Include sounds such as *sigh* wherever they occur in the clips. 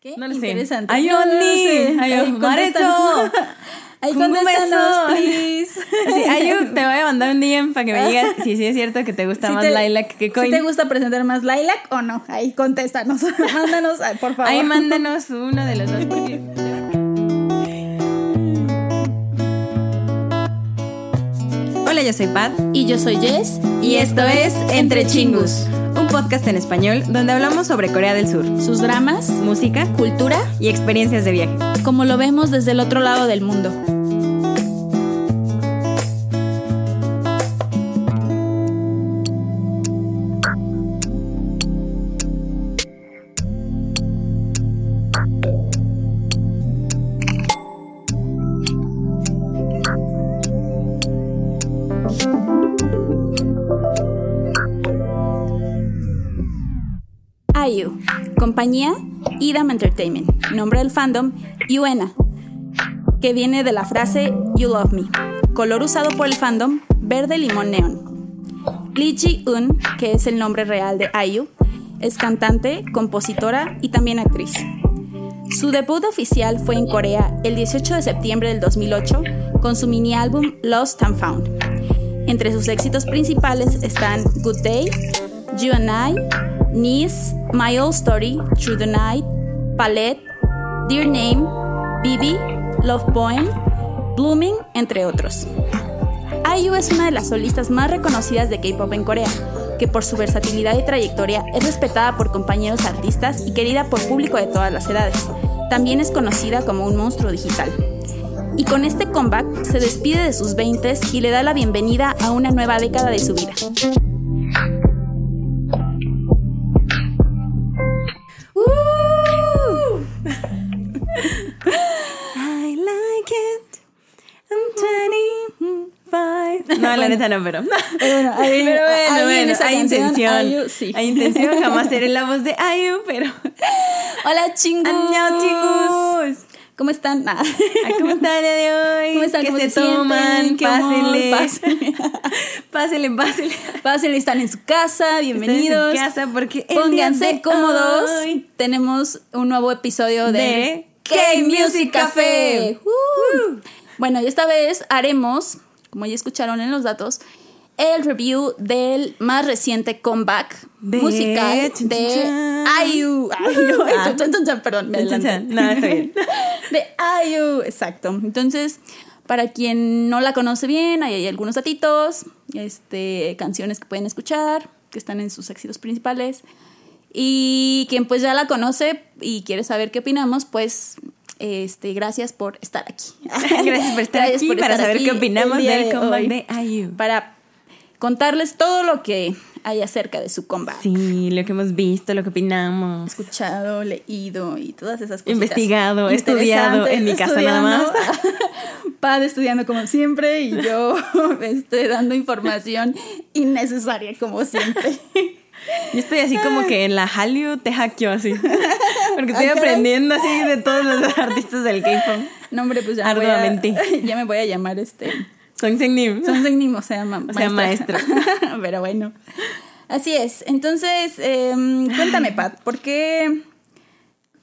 ¿Qué? No lo sé. Interesante. Ay, No, no Oni. sé. Ay, contestan- Kungu contéstanos, beso. please. Así, Ayu, *laughs* te voy a mandar un DM para que me digas si sí es cierto que te gusta Si más te- Lilac que Coin. Si te gusta presentar más Lilac o no, ahí contéstanos. *laughs* Mándanos, ay, por favor. Ahí mándanos uno de los dos. porque- *laughs* Hola, yo soy Pat Y yo soy Jess. y esto es Entre Chingus, un podcast en español donde hablamos sobre Corea del Sur, Sus dramas, música cultura, y experiencias de viaje. como lo vemos desde el otro lado del mundo. Compañía Idam Entertainment, nombre del fandom Yuena, que viene de la frase You Love Me, color usado por el fandom verde limón neón. Lee Ji-eun, que es el nombre real de IU, es cantante, compositora y también actriz. Su debut oficial fue en Corea el 18 de septiembre del 2008 con su mini álbum Lost and Found. Entre sus éxitos principales están Good Day, You and I, Niece, My Old Story, Through the Night, Palette, Dear Name, Bibi, Love Poem, Blooming, entre otros. IU es una de las solistas más reconocidas de K-pop en Corea, que por su versatilidad y trayectoria es respetada por compañeros artistas y querida por público de todas las edades. También es conocida como un monstruo digital. Y con este comeback se despide de sus 20 y le da la bienvenida a una nueva década de su vida. No, la neta no, pero. Pero bueno, *laughs* Pero bueno, bueno, hay canción, intención. Sí. Hay intención, jamás seré la voz de Ayu, pero. *laughs* Hola chingus. ¡Año, chicos! ¿Cómo están? ¿Cómo están el día de hoy? ¿Cómo están? ¿Qué ¿Cómo se, se toman? Pásenle. Pásenle. *laughs* Pásenle, pásenle. Pásenle, están en su casa, bienvenidos. en su casa porque Pónganse cómodos. hoy Tenemos un nuevo episodio de, De K-Music Café. Café. Uh. Bueno, y esta vez haremos, como ya escucharon en los datos, el review del más reciente comeback De- musical de. IU. Perdón, me adelanté. No, está bien. *laughs* de IU, exacto. Entonces, para quien no la conoce bien, ahí hay algunos datitos, este, canciones que pueden escuchar, que están en sus éxitos principales. Y quien pues ya la conoce y quiere saber qué opinamos, pues este, gracias por estar aquí. *laughs* Gracias por estar Gracias aquí por para estar saber aquí qué opinamos del de comeback de IU. Para contarles todo lo que hay acerca de su comeback. Sí, lo que hemos visto, lo que opinamos. escuchado, leído y todas esas cosas. Investigado, estudiado, en mi casa nada más. *laughs* Pad estudiando como siempre y yo *laughs* este, dando información innecesaria como siempre. *laughs* Yo estoy así como que en la Hallyu te así. *laughs* Porque estoy aprendiendo así de todos los *laughs* artistas del K-pop. No, hombre, pues ya me, voy a, Arduamente. ya me voy a llamar este. Song Nim. Son Nim, o sea, ma- O sea, maestra. Pero bueno. Así es. Entonces, em, cuéntame, Pat, ¿por qué.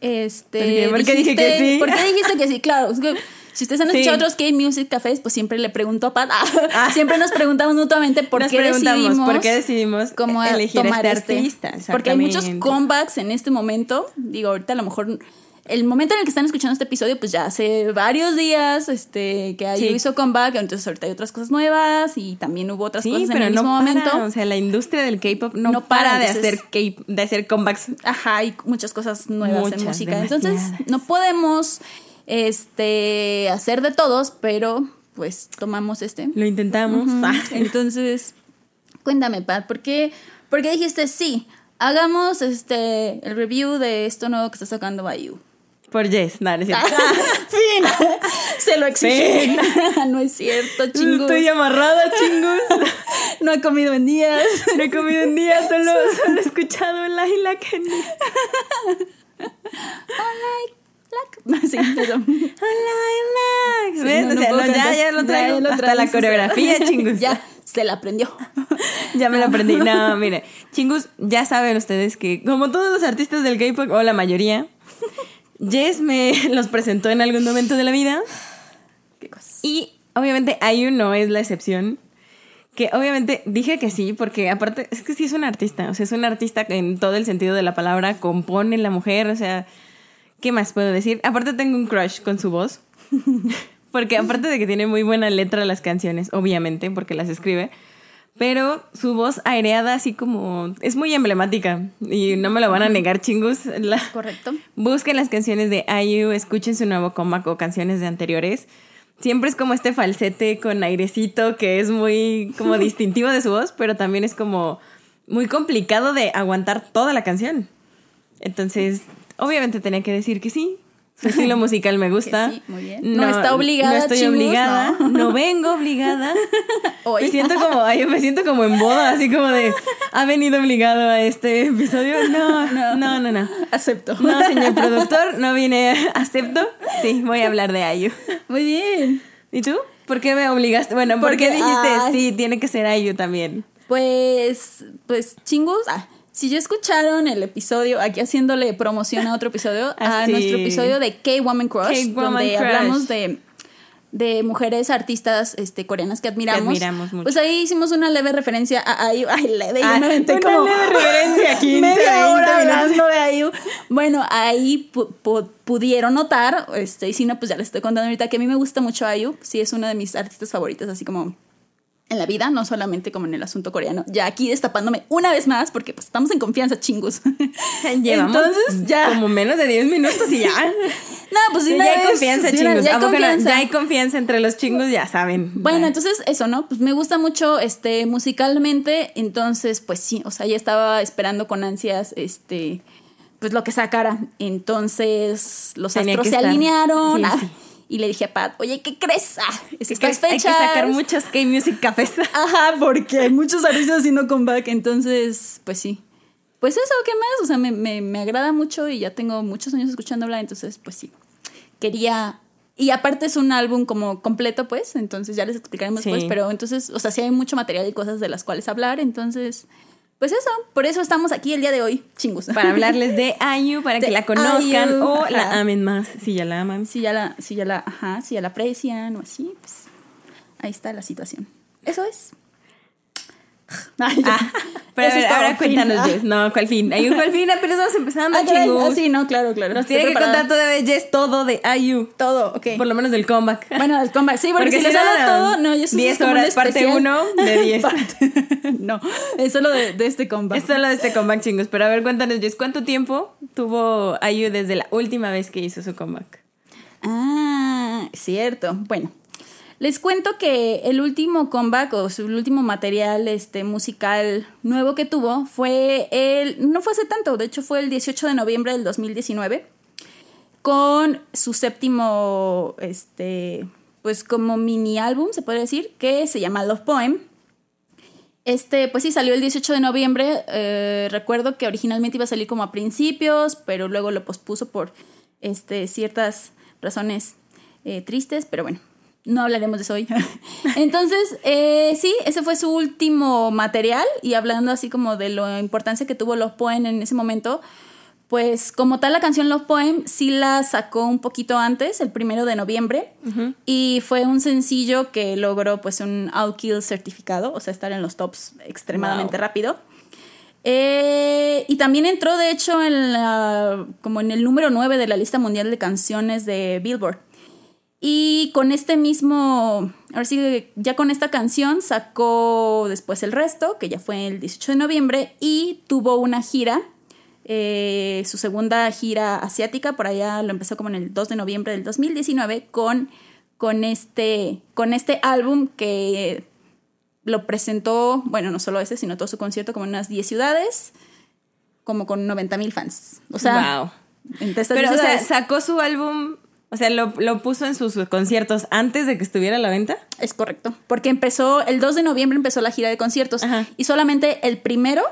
Este. ¿Por qué dije dijiste- que sí? ¿Por qué dijiste que sí? Claro. es que si ustedes han Sí. escuchado otros K-Music Cafés, pues siempre le pregunto a Pat. Ah, *laughs* Siempre nos preguntamos mutuamente por Nos qué decidimos. por qué decidimos cómo elegir a tomar este este. artista. Porque hay muchos comebacks en este momento. Digo, ahorita a lo mejor el momento en el que están escuchando este episodio, pues ya hace varios días este, que Sí. IU hizo comeback, entonces ahorita hay otras cosas nuevas y también hubo otras Sí, cosas en pero el no mismo para, momento. o sea, la industria del K-pop no, No para, para, de entonces- hacer K de hacer comebacks. Ajá, hay muchas cosas nuevas Muchas, en música. Entonces, no podemos este, hacer de todos, pero pues tomamos este. Lo intentamos. Ah. Entonces, cuéntame, Pat, ¿por qué, por qué dijiste sí? Hagamos este el review de esto nuevo que está sacando IU. Por Jess, no, no es cierto. *laughs* fin. Se lo exigí. *laughs* no es cierto, chingus. Estoy amarrada, chingus. *laughs* No ha comido en días. No he comido en día, solo, solo he escuchado Laila Kenny. *laughs* Sí. Laila. ¿Ves? no, o no sea, puedo no, ya, ya lo traigo. ya lo Hasta la o sea. coreografía, *laughs* chingus. Ya, se la aprendió. *laughs* Ya me lo aprendí. No, mire, chingus, ya saben ustedes que, como todos los artistas del K-pop, o la mayoría, Jess me los presentó en algún momento de la vida. Qué cosas. Y obviamente Ayu no es la excepción. Que obviamente dije que sí, porque aparte es que sí es un artista. O sea, es un artista que en todo el sentido de la palabra compone la mujer. O sea, ¿qué más puedo decir? Aparte tengo un crush con su voz. *laughs* porque aparte de que tiene muy buena letra las canciones, obviamente, porque las escribe. Pero su voz aireada así como... Es muy emblemática. Y no me lo van a negar, chingus. La- Correcto. Busquen las canciones de IU, escuchen su nuevo comeback o canciones de anteriores. Siempre es como este falsete con airecito que es muy como *laughs* distintivo de su voz, pero también es como muy complicado de aguantar toda la canción. Entonces, obviamente tenía que decir que sí. Su estilo musical me *laughs* gusta. sí, muy bien. No está obligada, No estoy chingus, obligada. no. No. vengo obligada. *laughs* Hoy. Me siento como, ay, me siento como en boda, así como de, ¿ha venido obligado a este episodio? No, *laughs* no, no, no. no. Acepto. No, señor productor, no vine, acepto. Sí, voy a hablar de Ayu. Muy bien. ¿Y tú? ¿Por qué me obligaste? Bueno, ¿por Porque, qué dijiste ay. sí, tiene que ser Ayu también? Pues, pues chingus. ah, si ya escucharon el episodio, aquí haciéndole promoción a otro episodio, *laughs* a Ah, nuestro episodio de K-Woman Crush, donde Crush. hablamos de, de mujeres artistas este, coreanas que admiramos. admiramos mucho. Pues ahí hicimos una leve referencia a IU. *laughs* Ay, leve, Ah, una como leve referencia, *laughs* 15, media 20 hora hablando de IU. Bueno, ahí pu- pu- pudieron notar, este, y si no, pues ya les estoy contando ahorita que a mí me gusta mucho IU. Sí, es una de mis artistas favoritas, así como en la vida, no solamente como en el asunto coreano. Ya aquí destapándome una vez más, porque pues estamos en confianza, chingus. *laughs* Llevamos Entonces, ya. como menos de 10 minutos y ya. *laughs* No, pues de ya una hay confianza, de una- chingos. ya hay confianza. Ya hay confianza entre los chingos, ya saben. Bueno, entonces eso, ¿no? Pues me gusta mucho este musicalmente, entonces pues sí, o sea, ya estaba esperando con ansias este pues lo que sacara. Entonces los Tenía astros se estar. alinearon Sí, ah, sí. Y le dije a Pat, "Oye, ¿qué crees? Ah, es Es que estas hay que fechas. sacar muchos K-Music cafés. *laughs* Ajá, porque hay muchos *laughs* artistas haciendo comeback, entonces pues sí. Pues eso, ¿qué más? O sea, me, me, me agrada mucho y ya tengo muchos años escuchando hablar, entonces pues sí. Quería y aparte es un álbum como completo, pues, entonces ya les explicaremos Sí. después, pero entonces, o sea, sí hay mucho material y cosas de las cuales hablar, entonces, pues eso, por eso estamos aquí el día de hoy, chingus. Para *laughs* hablarles de Ayu, para que la conozcan IU, o la amen más, si ya la aman. Si ya la, si ya la, ajá, si ya la aprecian o así, pues ahí está la situación. Eso es. *laughs* Ay. Ah, pero Eso a ver, todo, ahora cuéntanos, Ah. Jess. *laughs* No, ¿cuál fin? Hay un cuál fin, apenas estamos empezando, Ah, ah, sí, no, claro, claro. Nos tiene que contar todavía Jess todo de Ayu. todo, ok. Por lo menos del comeback. *laughs* Bueno, el comeback, sí, porque, Porque si les hablo todo, no, yo eso 10 es como un horas, parte especial. 1 de 10. Parte- no, es solo de, de este comeback. Es solo de este comeback, chingos. Pero a ver, cuéntanos, Jess, ¿cuánto tiempo tuvo Ayu desde la última vez que hizo su comeback? Ah, cierto. Bueno, les cuento que el último comeback o su último material este, musical nuevo que tuvo fue el. No fue hace tanto, de hecho fue el 18 de noviembre del 2019. Con su séptimo. Este. Pues como mini álbum, se puede decir, que se llama Love Poem. Este, pues sí, salió el 18 de noviembre. Eh, recuerdo que originalmente iba a salir como a principios, pero luego lo pospuso por este, ciertas razones eh, tristes, pero bueno, no hablaremos de eso hoy. *laughs* Entonces, eh, sí, ese fue su último material y hablando así como de la importancia que tuvo Love Poem en ese momento, pues como tal la canción Love Poem sí la sacó un poquito antes, el primero de noviembre, y fue un sencillo que logró pues un Outkill certificado, o sea, estar en los tops extremadamente Wow. rápido. Eh, y también entró, de hecho, en la, como en el número 9 de la lista mundial de canciones de Billboard. Y con este mismo, ahora sí, ya con esta canción sacó después el resto, que ya fue el 18 de noviembre, y tuvo una gira, eh, su segunda gira asiática, por allá lo empezó como en el 2 de noviembre del 2019, con, con, este, con este álbum que lo presentó, bueno, no solo ese, sino todo su concierto como en unas 10 ciudades, como con 90 mil fans. O sea, wow. Pero, 10 o sea, sacó su álbum, o sea, lo, lo puso en sus conciertos antes de que estuviera a la venta. Es correcto. Porque empezó, el 2 de noviembre empezó la gira de conciertos. Ajá. Y solamente el primero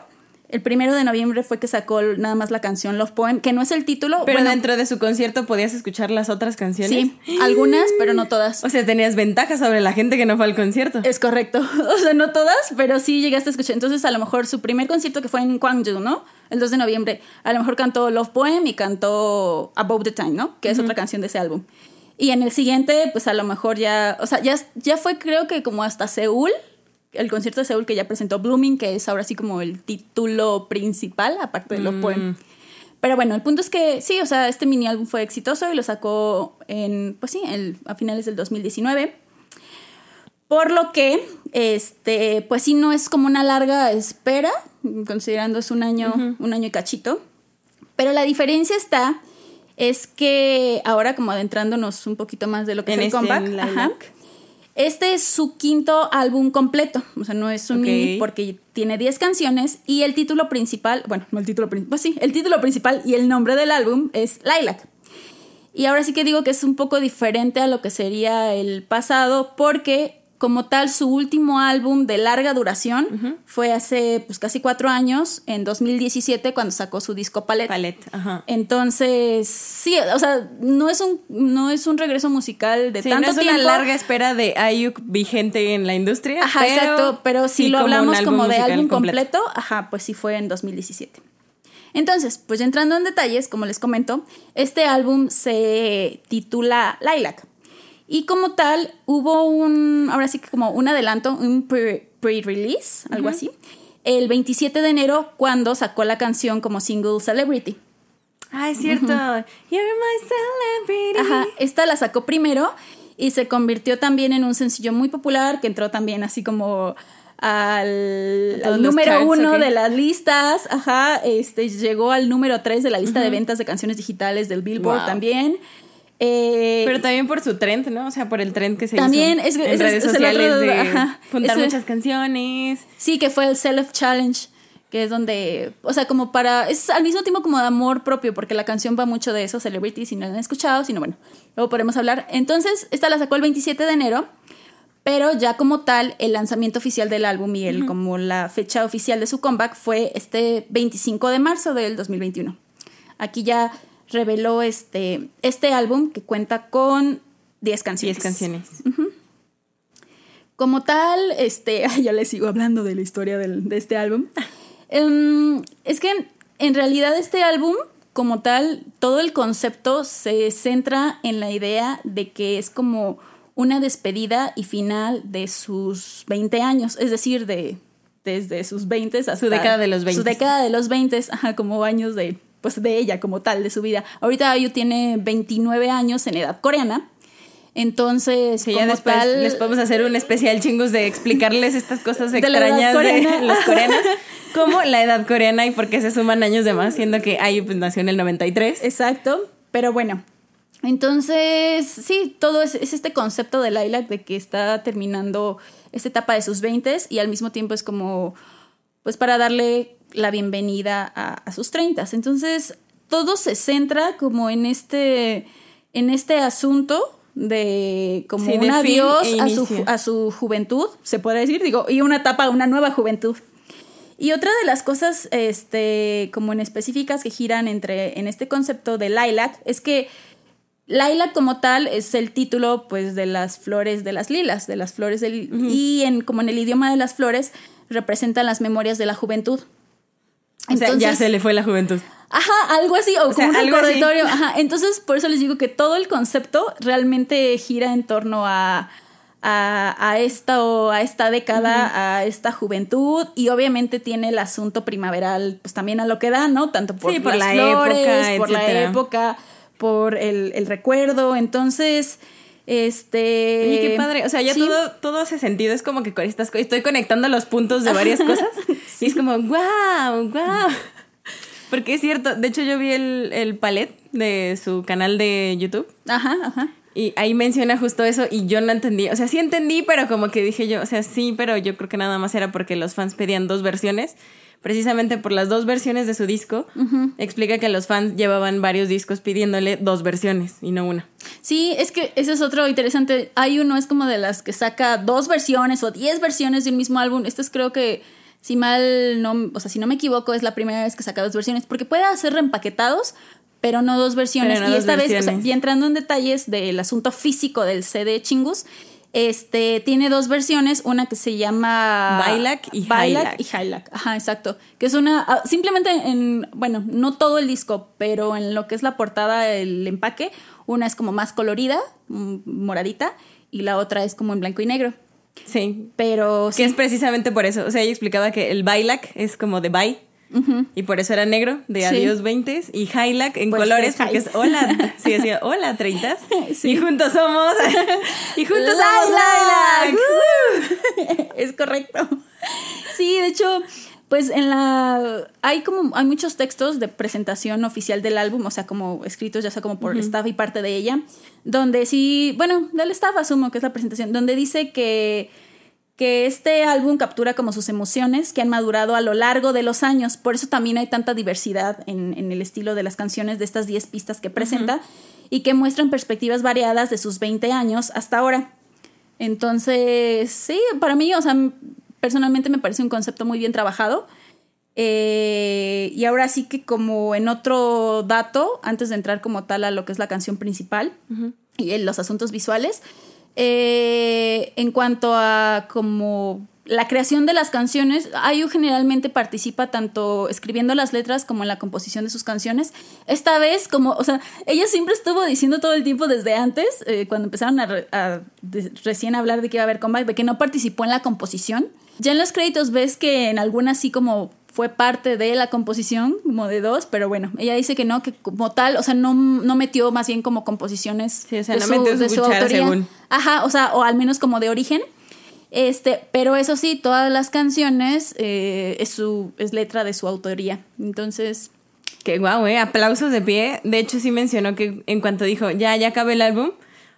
El primero de noviembre fue que sacó nada más la canción Love Poem, que no es el título. Pero dentro de su concierto podías escuchar las otras canciones. Sí, algunas, pero no todas. O sea, tenías ventaja sobre la gente que no fue al concierto. Es correcto. *laughs* O sea, no todas, pero sí llegaste a escuchar. Entonces, a lo mejor su primer concierto que fue en Gwangju, ¿no? El 2 de noviembre, a lo mejor cantó Love Poem y cantó Above the Time, ¿no? Que es otra canción de ese álbum. Y en el siguiente, pues a lo mejor ya, o sea, ya, ya fue creo que como hasta Seúl, el concierto de Seúl que ya presentó Blooming, que es ahora sí como el título principal, aparte de lo mm. Pero bueno, el punto es que sí, o sea, este mini álbum fue exitoso y lo sacó en, pues sí, a finales del 2019. Por lo que, este, pues sí, no es como una larga espera, considerando es un año, un año y cachito. Pero la diferencia está, es que ahora como adentrándonos un poquito más de lo que es el este comeback, este es su quinto álbum completo, o sea, no es un mini porque tiene 10 canciones y el título principal, bueno, no el título principal, pues sí, el título principal y el nombre del álbum es Lilac. Y ahora sí que digo que es un poco diferente a lo que sería el pasado porque como tal, su último álbum de larga duración fue hace pues casi cuatro años, en 2017, cuando sacó su disco Palette. Palette, ajá. Entonces, sí, o sea, no es un, no es un regreso musical de tanto no es una larga espera de Ayuk vigente en la industria. Ajá, exacto, pero si lo hablamos como, de álbum completo, ajá, pues sí fue en 2017. Entonces, pues entrando en detalles, como les comento, este álbum se titula Lilac. Y como tal, hubo un, ahora sí que como un adelanto, un pre-release, algo así, el 27 de enero cuando sacó la canción como single Celebrity. Ah, es cierto. You're my celebrity. Ajá, esta la sacó primero y se convirtió también en un sencillo muy popular que entró también así como al, número uno de las listas, ajá, este llegó al número tres de la lista de ventas de canciones digitales del Billboard también. Eh, Pero también por su trend, ¿no? O sea, por el trend que se también hizo es, en redes sociales de juntar muchas canciones. Sí, que fue el Self Challenge, que es donde, o sea, como para, es al mismo tiempo como de amor propio, porque la canción va mucho de eso, Celebrity, si no la han escuchado, sino bueno, luego podemos hablar. Entonces, esta la sacó el 27 de enero, pero ya como tal, el lanzamiento oficial del álbum y el, como la fecha oficial de su comeback fue este 25 de marzo del 2021. Aquí ya reveló este, este álbum que cuenta con 10 canciones. 10 canciones. Como tal, este, *laughs* ya les sigo hablando de la historia de este álbum. Em, es que en realidad este álbum, como tal, todo el concepto se centra en la idea de que es como una despedida y final de sus 20 años, es decir, de desde sus 20 hasta su década de los 20. Su década de los 20, ajá, como años de pues de ella como tal, de su vida. Ahorita Ayu tiene 29 años en edad coreana. Entonces, ya después les podemos hacer un especial chingos de explicarles estas cosas *laughs* extrañas de, los coreanos, como la edad coreana y por qué se suman años de más, siendo que Ayu pues, nació en el 93. Exacto, pero bueno. Entonces, sí, todo es, este concepto de Lilac de que está terminando esta etapa de sus 20 y al mismo tiempo es como, pues para darle la bienvenida a, sus treintas. Entonces, todo se centra como en este, en este asunto de como un adiós e a, su, a su juventud, se puede decir, digo, y una etapa, una nueva juventud. Y otra de las cosas, este, como en específicas que giran entre, en este concepto de Lilac, es que Lilac como tal es el título, pues, de las flores de las lilas, de las flores del, y en, como en el idioma de las flores, representan las memorias de la juventud. Entonces, ya se le fue la juventud. Ajá, algo así, o, como un recordatorio. Ajá, entonces por eso les digo que todo el concepto realmente gira en torno a, a, esta, a esta década, a esta juventud, y obviamente tiene el asunto primaveral, pues también a lo que da, ¿no? Tanto por, por las la flores, época, por la época, por el, el recuerdo. Entonces, este. Y qué padre. O sea, ya todo, todo hace sentido. Es como que estoy conectando los puntos de varias *laughs* cosas. Y es como, wow, wow. *laughs* Porque es cierto. De hecho, yo vi el, el palet de su canal de YouTube. Ajá, ajá. Y ahí menciona justo eso y yo no entendí. O sea, sí entendí, pero como que dije yo, o sea, sí, pero yo creo que nada más era porque los fans pedían dos versiones precisamente por las dos versiones de su disco, explica que los fans llevaban varios discos pidiéndole dos versiones y no una. Sí, es que eso es otro interesante. Hay uno, es como de las que saca dos versiones o diez versiones de un mismo álbum. Esto es creo que Si mal no, o sea, si no me equivoco, es la primera vez que saca dos versiones, porque puede hacer reempaquetados, pero no dos versiones. No y dos esta vez, o sea, versiones. y entrando en detalles del asunto físico del CD Chingus, este tiene dos versiones, una que se llama Bailac y Bailac y Hylac. Ajá, exacto. Que es una ah, simplemente en bueno, no todo el disco, pero en lo que es la portada, el empaque, una es como más colorida, mm, moradita, y la otra es como en blanco y negro. Sí. Pero Que es precisamente por eso. O sea, ella explicaba que el Bailac es como de bye. Y por eso era negro, de Sí. adiós 20 y Hylac en Pues colores, porque es hola. *laughs* Sí, decía hola 30 *laughs* Sí. Y juntos somos. *laughs* y juntos somos Lilac. Lilac. es correcto. Sí, de hecho, pues en la hay como hay muchos textos de presentación oficial del álbum, o sea, como escritos ya sea como por el staff y parte de ella, donde sí, bueno, del staff asumo que es la presentación, donde dice que que este álbum captura como sus emociones que han madurado a lo largo de los años. Por eso también hay tanta diversidad en, en el estilo de las canciones de estas 10 pistas que presenta y que muestran perspectivas variadas de sus 20 años hasta ahora. Entonces, sí, para mí, o sea, personalmente me parece un concepto muy bien trabajado. Eh, y ahora sí que como en otro dato, antes de entrar como tal a lo que es la canción principal y en los asuntos visuales, eh, en cuanto a como la creación de las canciones, Ayu generalmente participa tanto escribiendo las letras como en la composición de sus canciones. Esta vez, como, o sea, ella siempre estuvo diciendo todo el tiempo desde antes, eh, cuando empezaron a, re- a de- recién hablar de que iba a haber comeback, de que no participó en la composición. Ya en los créditos ves que en algunas sí como fue parte de la composición, como de dos, pero bueno, ella dice que no, que como tal, o sea, no, no metió más bien como composiciones Sí, o sea, de no su, metió su de su autoría. según. Ajá, o sea, o al menos como de origen. Este, pero eso sí, todas las canciones eh, es su es letra de su autoría. Entonces, Que guau, eh. Aplausos de pie. De hecho, sí mencionó que en cuanto dijo, ya, ya acabé el álbum,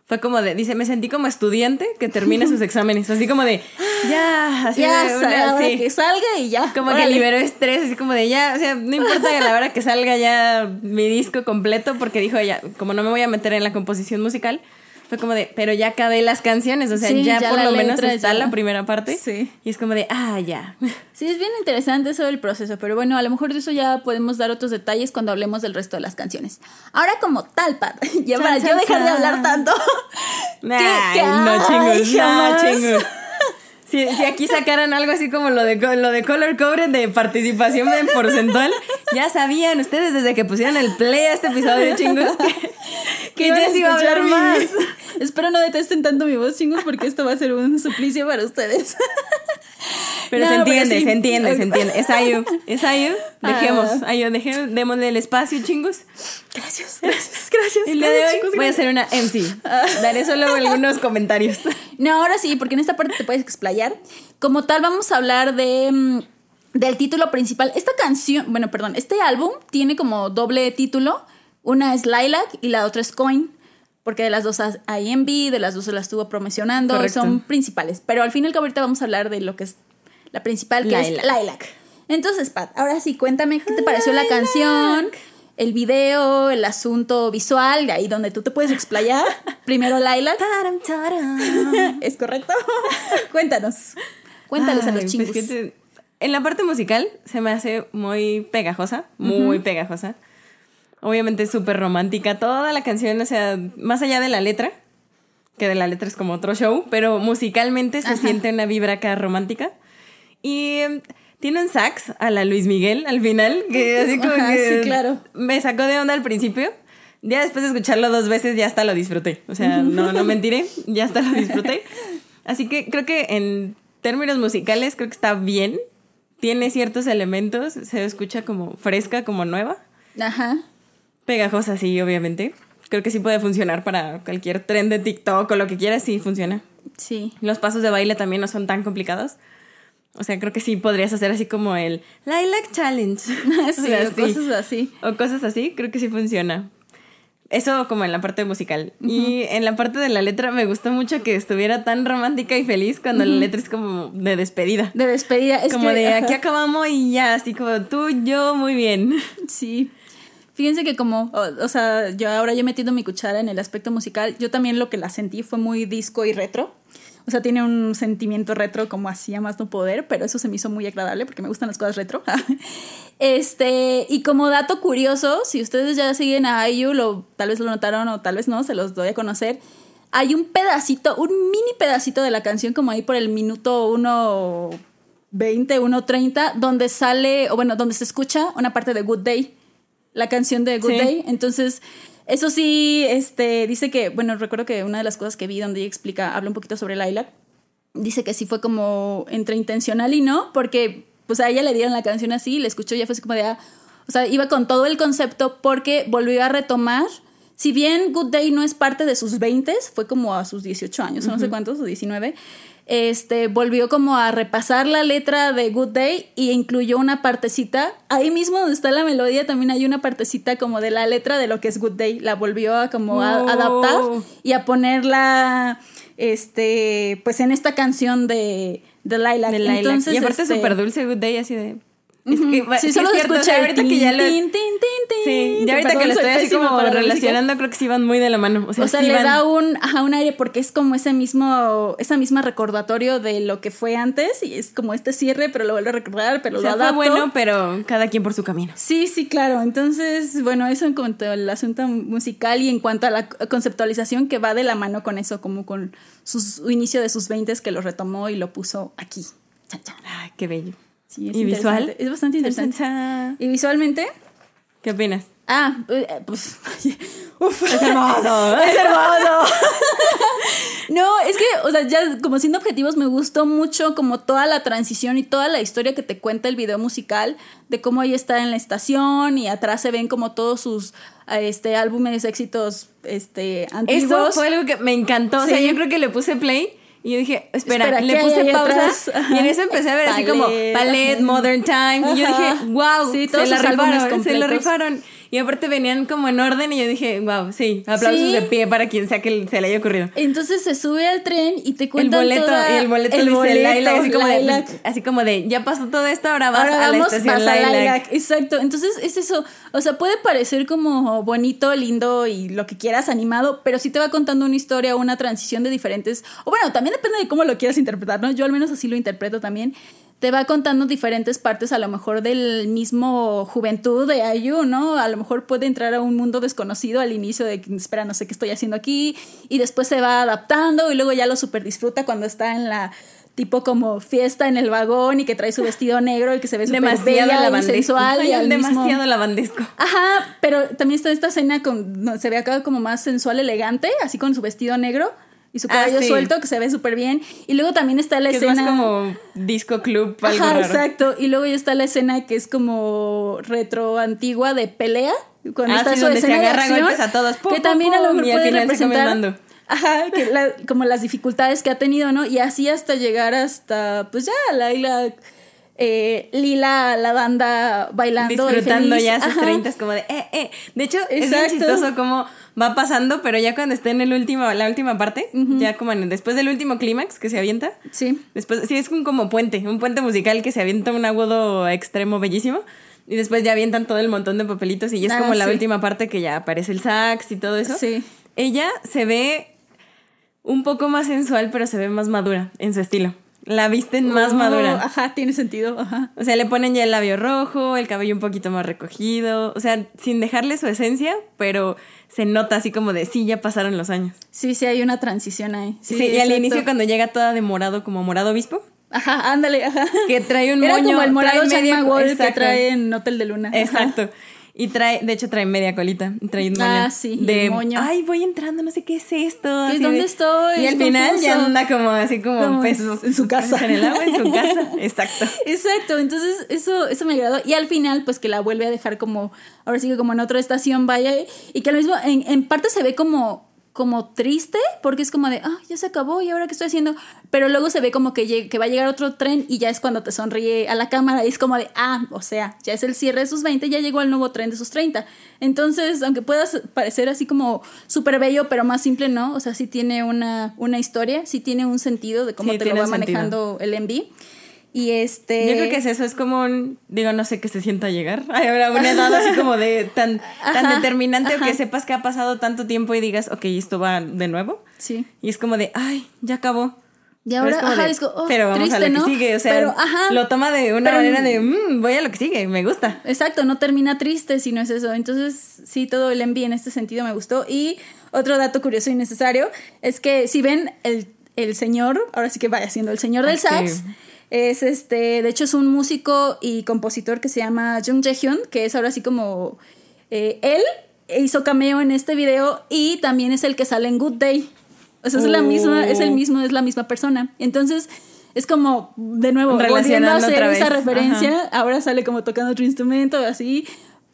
fue como de, dice, me sentí como estudiante que termina sus *laughs* exámenes. Así como de, ya, así ya, de una- sí. que salga y ya. Como que liberó estrés, así como de ya, o sea, no importa que a la hora que salga ya mi disco completo, porque dijo ya, como no me voy a meter en la composición musical, fue como de, pero ya acabé las canciones, o sea, Sí, ya, ya por lo menos está ya. la primera parte. Sí. Y es como de, ah, ya. *laughs* Sí, es bien interesante eso del proceso, pero bueno, a lo mejor de eso ya podemos dar otros detalles cuando hablemos del resto de las canciones. Ahora como tal, Pat, *laughs* ya Chan, para yo chan, dejar de hablar tanto. *laughs* Ay, qué- no ay, chingus, no jamás? Si, si aquí sacaran algo así como lo de, lo de Color Code de participación en porcentual, ya sabían ustedes desde que pusieron el play a este episodio, chingos, que, que yo les iba a hablar más. Espero no detesten tanto mi voz, chingos, porque esto va a ser un suplicio para ustedes. Pero No, se entiende, sí. se entiende, se entiende. Es *laughs* Ayu, es Ayu. Dejemos, Ah. Ayu, dejemos, démosle el espacio, chingos. Gracias, gracias, gracias. El día de gracias, hoy chicos, voy a hacer una MC. Daré solo algunos comentarios. No, ahora sí, porque en esta parte te puedes explayar. Como tal, vamos a hablar de mm, del título principal. Esta canción, bueno, perdón, este álbum tiene como doble título. Una es Lilac y la otra es Coin. Porque de las dos hay MV, de las dos se la estuvo promocionando, Correcto. son principales. Pero al fin y al cabo ahorita vamos a hablar de lo que es la principal, que Lilac. es Lilac. Entonces, Pat, ahora sí, cuéntame qué te pareció la canción, el video, el asunto visual, ahí donde tú te puedes explayar. *laughs* Primero Lilac. Taram, taram. *laughs* ¿Es correcto? *laughs* Cuéntanos. Cuéntales a los pues chingos. que te- En la parte musical se me hace muy pegajosa, muy pegajosa. Obviamente es súper romántica. Toda la canción, o sea, más allá de la letra, que de la letra es como otro show, pero musicalmente se Ajá. siente una vibra acá romántica. Y em, tiene un sax a la Luis Miguel al final, que *laughs* así como Ajá, que sí, claro. me sacó de onda al principio. Ya después de escucharlo dos veces ya hasta lo disfruté. O sea, no, no *laughs* mentiré, ya hasta lo disfruté. Así que creo que en términos musicales creo que está bien. Tiene ciertos elementos, se escucha como fresca, como nueva. Ajá. Pegajosa, sí, obviamente. Creo que sí puede funcionar para cualquier tren de TikTok o lo que quieras, sí funciona. Sí. Los pasos de baile también no son tan complicados. O sea, creo que sí podrías hacer así como el Lilac Challenge. *laughs* *laughs* O sí, sea, o cosas así. O cosas así, creo que sí funciona. Eso como en la parte musical. Y en la parte de la letra me gustó mucho que estuviera tan romántica y feliz cuando la letra es como de despedida. De despedida. Es como que, de ajá, aquí acabamos y ya, así como tú, yo, muy bien. Sí. Fíjense que como, o, o sea, yo ahora yo he metido mi cuchara en el aspecto musical, yo también lo que la sentí fue muy disco y retro. O sea, tiene un sentimiento retro como así a más no poder, pero eso se me hizo muy agradable porque me gustan las cosas retro. *laughs* este, y como dato curioso, si ustedes ya siguen a IU, lo, tal vez lo notaron o tal vez no, se los doy a conocer. Hay un pedacito, un mini pedacito de la canción, como ahí por el minuto 1.20, 1.30, donde sale, o bueno, donde se escucha una parte de Good Day, la canción de Good Day. Entonces, eso sí, este, dice que, bueno, recuerdo que una de las cosas que vi donde ella explica, habla un poquito sobre Lilac, dice que sí fue como entre intencional y no, porque pues a ella le dieron la canción así, le escuchó y ya fue así como de, ah, o sea, iba con todo el concepto porque volvió a retomar, si bien Good Day no es parte de sus 20, fue como a sus 18 años, no sé cuántos, o 19, este, volvió como a repasar la letra de Good Day y incluyó una partecita. Ahí mismo donde está la melodía también hay una partecita como de la letra de lo que es Good Day. La volvió a como a adaptar y a ponerla, este, pues en esta canción de, de Lilac. Entonces, y aparte este, súper dulce Good Day, así de... Es que, sí, solo es cierto, ahorita que ya lo... Sí, ya ahorita que lo estoy así como relacionando, creo que sí van muy de la mano. O sea, le da un, ajá, un aire porque es como ese mismo, esa misma recordatorio de lo que fue antes y es como este cierre, pero lo vuelve a recordar, pero lo adapta. bueno, pero cada quien por su camino. Sí, sí, claro. Entonces, bueno, eso en cuanto al asunto musical y en cuanto a la conceptualización que va de la mano con eso, como con su inicio de sus 20 que lo retomó y lo puso aquí. Ay, qué bello. Sí, es ¿Y visual? Es bastante interesante. ¿Y visualmente? ¿Qué opinas? Ah, eh, pues. *laughs* Uf. Es hermoso. *laughs* es hermoso. *laughs* no, es que, o sea, ya como siendo objetivos, me gustó mucho como toda la transición y toda la historia que te cuenta el video musical de cómo ella está en la estación y atrás se ven como todos sus este álbumes éxitos este antiguos. Eso fue algo que me encantó. O sea, yo creo que le puse play y yo dije, espera, le puse pausa *laughs* y en eso empecé a ver así como Ballet, Modern Time. Y yo dije, wow, sí, todos se la rifaron, se lo rifaron. Y aparte venían como en orden y yo dije, wow, sí, aplausos de pie para quien sea que se le haya ocurrido. Entonces se sube al tren y te cuentan el boleto, toda, el boleto el boleto, así, como De, así como de, ya pasó todo esto, ahora vas a la estación Lilac. Exacto, entonces es eso, o sea, puede parecer como bonito, lindo y lo que quieras, animado, pero sí te va contando una historia, una transición de diferentes, o bueno, también depende de cómo lo quieras interpretar, ¿no? Yo al menos así lo interpreto también te va contando diferentes partes a lo mejor del mismo juventud de Ayu, ¿no? A lo mejor puede entrar a un mundo desconocido al inicio de, espera, no sé qué estoy haciendo aquí, y después se va adaptando y luego ya lo super disfruta cuando está en la tipo como fiesta en el vagón y que trae su vestido negro y que se ve súper demasiado y sensual y *laughs* demasiado lavandesco. Ajá, pero también está esta escena con se ve acá como más sensual, elegante, así con su vestido negro y su cabello ah, suelto que se ve súper bien. Y luego también está la escena. Es como disco club, algo Ajá, exacto. Y luego ya está la escena que es como retro antigua de pelea. Cuando ah, está su escena se de acción, a todos. que también a lo mejor puede representar. Ajá, que como las dificultades que ha tenido, ¿no? Y así hasta llegar hasta, pues ya, la isla eh, Lila, la banda bailando. Disfrutando ya sus 30 como de, eh, eh. De hecho, es muy chistoso cómo va pasando, pero ya cuando esté en el último, la última parte, ya como después del último clímax que se avienta. Sí. Después, sí, es un como puente, un puente musical que se avienta un agudo extremo bellísimo. Y después ya avientan todo el montón de papelitos y ya es ah, como la última parte que ya aparece el sax y todo eso. Sí. Ella se ve un poco más sensual, pero se ve más madura en su estilo la visten más oh, madura. Ajá, tiene sentido, ajá. O sea, le ponen ya el labio rojo, el cabello un poquito más recogido, o sea, sin dejarle su esencia, pero se nota así como de, sí, ya pasaron los años. Sí, sí, hay una transición ahí. Sí, y al inicio cuando llega toda de morado, como morado obispo. Ajá, ándale, ajá. Que trae un Era moño. como el morado trae que trae en Hotel de Luna. Exacto. Y trae, de hecho trae media colita, trae un Ah, sí, de moño. Ay, voy entrando, no sé qué es esto. ¿Dónde estoy? Y al final ya anda como así como, en su casa. En el agua, en su *laughs* casa. Exacto. Exacto. Entonces, eso, eso me agradó. Y al final, pues que la vuelve a dejar como, ahora sí que como en otra estación vaya. Y que al mismo, en, en parte se ve como como triste porque es como de, ah, ya se acabó y ahora qué estoy haciendo. Pero luego se ve como que, que va a llegar otro tren y ya es cuando te sonríe a la cámara y es como de, ah, o sea, ya es el cierre de sus 20, ya llegó el nuevo tren de sus 30. Entonces, aunque pueda parecer así como súper bello, pero más simple, ¿no? O sea, sí tiene una, una historia, sí tiene un sentido de cómo te lo va manejando el MV. Y este. Yo creo que es eso, es como un. Digo, no sé qué se sienta llegar. *laughs* Hay una edad así como de tan, tan determinante o que sepas que ha pasado tanto tiempo y digas, ok, esto va de nuevo. Sí. Y es como de, ay, ya acabó. Y ahora, Pero es como ajá, de, es como, oh, pero vamos triste, a lo ¿no? que sigue, o sea, Pero, ajá, lo toma de una pero- manera de, "Mm, voy a lo que sigue, me gusta. Exacto, no termina triste si no es eso. Entonces, sí, todo el envío en este sentido me gustó. Y otro dato curioso y necesario es que si ven el, el señor, ahora sí que vaya siendo el señor del sí. sax, es este, de hecho es un músico y compositor que se llama Jung Jae-hyun, que es ahora sí como eh, él hizo cameo en este video y también es el que sale en Good Day. O sea, es la Oh. misma, es el mismo, es la misma persona. Entonces, es como, de nuevo, volviendo a hacer esa referencia, ahora sale como tocando otro instrumento, así,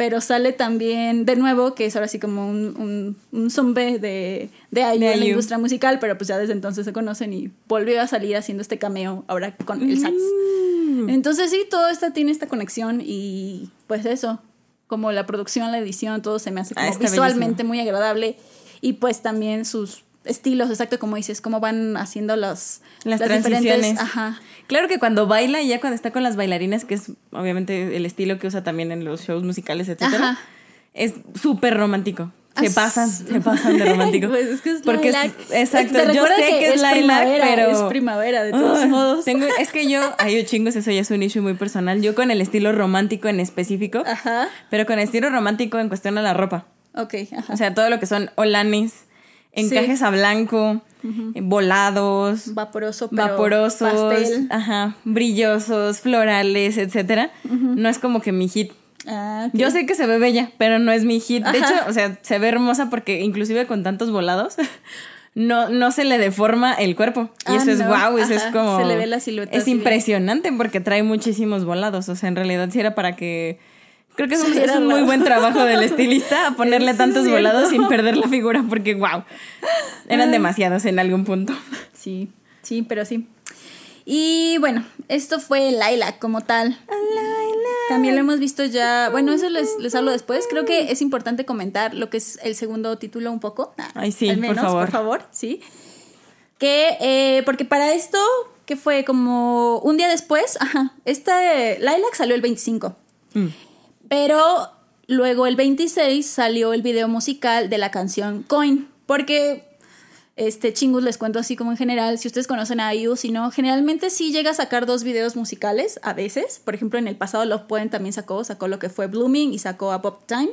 pero sale también de nuevo, que es ahora sí como un, un, un zombie de, de IU De en la industria musical, pero pues ya desde entonces se conocen y volvió a salir haciendo este cameo ahora con el sax. Mm. Entonces sí, todo esto tiene esta conexión y pues eso, como la producción, la edición, todo se me hace Ah, como visualmente muy agradable y pues también sus estilos, exacto como dices, cómo van haciendo los, Las, diferentes- transiciones. ajá, Claro que cuando baila y ya cuando está con las bailarinas, que es obviamente el estilo que usa también en los shows musicales, etcétera, Ajá. es súper romántico. Se Ah, pasan, se pasan de romántico. Pues es que es Porque es- exacto, Te yo sé que, es, lilac, primavera, pero es primavera de todos modos. tengo- es que yo, ay, yo chingos, eso ya es un issue muy personal. Yo con el estilo romántico en específico, Ajá. pero con estilo romántico en cuestión a la ropa. Ok, ajá. O sea, todo lo que son olanes, encajes a blanco, eh, volados, vaporoso, pero vaporosos, pastel. ajá, brillosos, florales, etcétera. No es como que mi hit. Ah. Yo sé que se ve bella, pero no es mi hit. De hecho, o sea, se ve hermosa porque inclusive con tantos volados *laughs* no, no se le deforma el cuerpo. Y Ah, eso es guau, eso es como... se le ve la silueta Es así impresionante porque trae muchísimos volados. O sea, en realidad sí era para que... Creo que es un, es muy buen trabajo del estilista a *laughs* ponerle tantos cierto. volados sin perder la figura porque wow. Eran demasiados en algún punto. Sí, sí, pero sí. Y bueno, esto fue Laila como tal. También lo hemos visto ya. Bueno, eso les, les hablo después. Creo que es importante comentar lo que es el segundo título un poco. Ah, Ay, sí, al por menos, favor. por favor, sí. Que, eh, porque para esto, que fue como un día después, ajá, este Lilac salió el 25. Mm. Pero luego el 26 salió el video musical de la canción Coin. Porque, este, chingus, les cuento así como en general, si ustedes conocen a IU, si no, generalmente sí llega a sacar dos videos musicales a veces. Por ejemplo, en el pasado Love Poem también sacó, sacó lo que fue Blooming y sacó a Pop Time.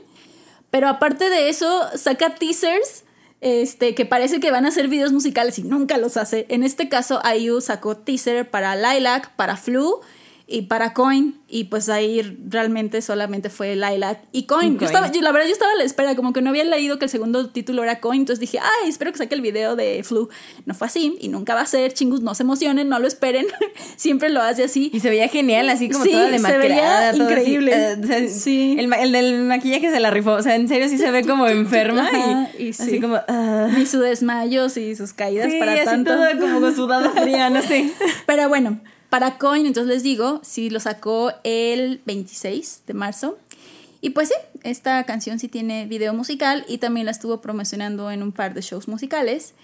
Pero aparte de eso, saca teasers este, que parece que van a ser videos musicales y nunca los hace. En este caso, IU sacó teaser para Lilac, para Flu y para Coin. Y pues ahí realmente solamente fue Lilac y Coin. Y Yo estaba, yo, la verdad, yo estaba a la espera, como que no había leído que el segundo título era Coin. Entonces dije, ay, espero que saque el video de Flu. No fue así y nunca va a ser. Chingus, no se emocionen, no lo esperen. *laughs* Siempre lo hace así. Y se veía genial, así como Sí, toda se demacrada. veía todo así, increíble. eh, o sea, Sí. El, el del maquillaje se la rifó. O sea, en serio sí se ve como *laughs* enferma Ajá, y, y sí. así como. ah. Ni sus desmayos y sus caídas sí, para así tanto. toda como sudada fría, no sé. *laughs* Pero bueno, para Coin, entonces les digo, sí lo sacó el 26 de marzo. Y pues sí, esta canción sí tiene video musical y también la estuvo promocionando en un par de shows musicales.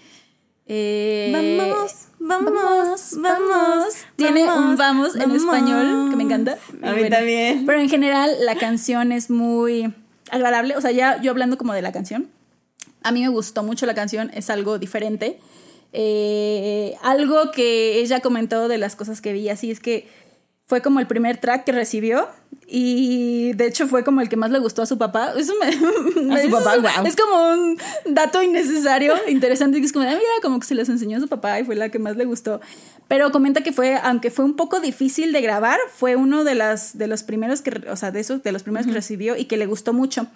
Eh, Vamos, vamos, vamos. Tiene un vamos, vamos en vamos. español que me encanta. A mí también. Pero en general la canción es muy agradable. O sea, ya yo hablando como de la canción, a mí me gustó mucho la canción, es algo diferente. Eh, algo que ella comentó de las cosas que vi así es que fue como el primer track que recibió y de hecho fue como el que más le gustó a su papá. Eso me, *laughs* A su eso papá, es, guau. es como un dato innecesario, interesante, que es como, "Ah, mira, como que se les enseñó a su papá y fue la que más le gustó. Pero comenta que fue, aunque fue un poco difícil de grabar, fue uno de, las, de los primeros que, o sea, de esos, de los primeros que recibió y que le gustó mucho.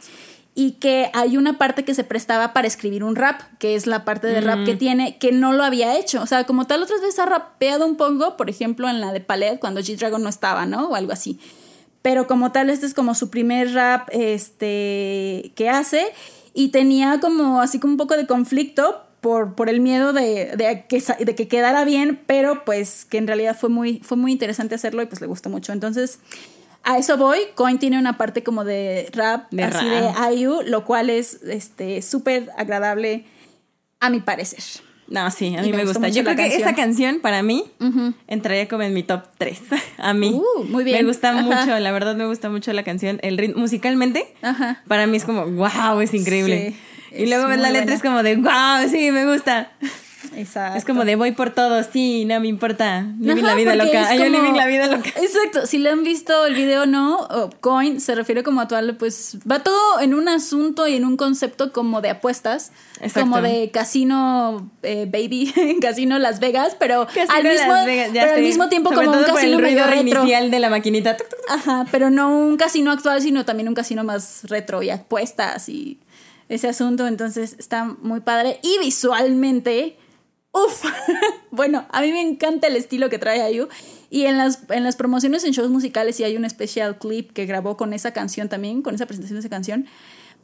Y que hay una parte que se prestaba para escribir un rap, que es la parte de rap que tiene, que no lo había hecho. O sea, como tal, otras veces ha rapeado un poco, por ejemplo, en la de Palette, cuando G-Dragon no estaba, ¿no? O algo así. Pero como tal, este es como su primer rap este, que hace. Y tenía como así como un poco de conflicto por, por el miedo de, de que, de que quedara bien, pero pues que en realidad fue muy, fue muy interesante hacerlo y pues le gustó mucho. Entonces, a eso voy. Coin tiene una parte como de rap, De así rap. de IU, lo cual es este súper agradable a mi parecer. No, sí, a mí me gusta. Yo creo que canción. esta canción para mí entraría como en mi top 3. *laughs* A mí. Uh, muy bien. Me gusta Ajá. mucho, la verdad me gusta mucho la canción. El ritmo, musicalmente, Ajá. para mí es como, wow, es increíble. Sí, y es luego ves la letra, buena. es como de, wow, sí, me gusta. Exacto. Es como de voy por todo, sí, no me importa. Living Ajá, la vida loca. *laughs* yo living la vida loca. Exacto, si le han visto el video no, o Coin se refiere como a pues va todo en un asunto y en un concepto como de apuestas, Exacto. como de casino eh, baby, *laughs* casino Las Vegas, pero Casino al mismo, Las Vegas, ya pero al mismo tiempo Sobre como un por el casino medio retro. inicial de la maquinita. Ajá, pero no un casino actual, sino también un casino más retro y apuestas y ese asunto. Entonces está muy padre. Y visualmente, uff, *laughs* bueno, a mí me encanta el estilo que trae Ayu. Y en las, en las promociones en shows musicales sí hay un especial clip que grabó con esa canción también, con esa presentación de esa canción.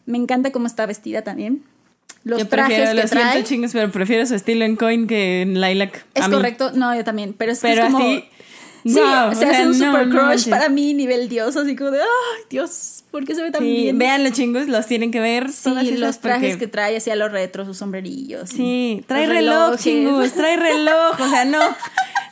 Me encanta cómo está vestida también. Los yo trajes prefiero, que lo trae. siento pero prefiero su estilo en coin que en lilac. Es correcto, no, yo también, pero es, que Pero es como... así. Sí, no, se hace sea, un no, super no crush para mí, nivel dios, así como de, ay, Dios, ¿por qué se ve tan Sí, bien? vean los chingos, los tienen que ver. Sí, todas esas los trajes porque- que trae, así a los retros, sus sombrerillos. Sí, trae reloj, chingus, trae reloj, o sea, no. *laughs*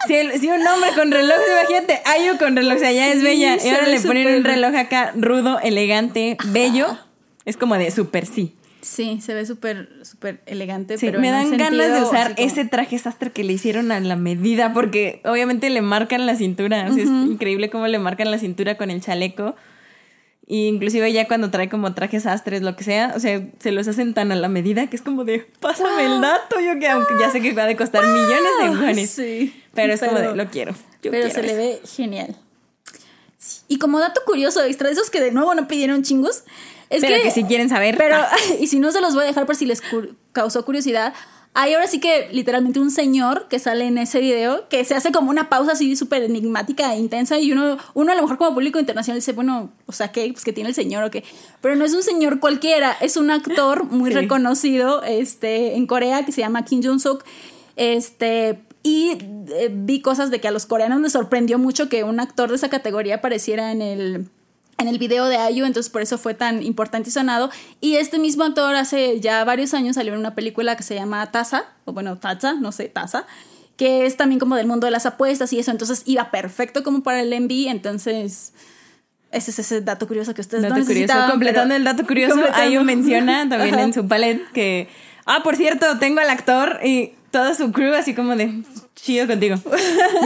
Si, el- si un hombre con reloj, imagínate, Ayu con reloj, o sea, ya es bella. Y ahora le ponen un reloj acá rudo, elegante, bello. Es como de súper sí. Sí, se ve súper, súper elegante, Sí, pero me dan ganas de usar como- ese traje sastre que le hicieron a la medida, porque obviamente le marcan la cintura. o sea, Es increíble cómo le marcan la cintura con el chaleco. Y inclusive ya cuando trae como trajes sastres, lo que sea, o sea, se los hacen tan a la medida que es como de, pásame el dato, yo que aunque ya sé que va a costar millones de yuanes. Sí, Pero es como pero- de, lo quiero. yo pero quiero se le eso". ve genial. Y como dato curioso extra, de esos que de nuevo no pidieron chingos, es Pero que, que si quieren saber. Pero, ah, *laughs* y si no se los voy a dejar por si les causó curiosidad, hay ahora sí que literalmente un señor que sale en ese video que se hace como una pausa así súper enigmática e intensa y uno, uno a lo mejor como público internacional dice, bueno, o sea, ¿qué? Pues que tiene el señor o qué. Pero no es un señor cualquiera, es un actor muy *laughs* Sí. reconocido este, en Corea que se llama Kim Jong-suk. Este, y eh, vi cosas de que a los coreanos les sorprendió mucho que un actor de esa categoría apareciera en el, en el video de Ayu, entonces por eso fue tan importante y sonado. Y este mismo actor hace ya varios años salió en una película que se llama Taza, o bueno, Taza, no sé, Taza, que es también como del mundo de las apuestas y eso, entonces iba perfecto como para el MV, entonces ese es ese dato curioso que ustedes Dato no curioso. Completando el dato curioso. Ayu menciona también Ajá. en su palet que, ah, por cierto, tengo al actor y toda su crew así como de chido contigo.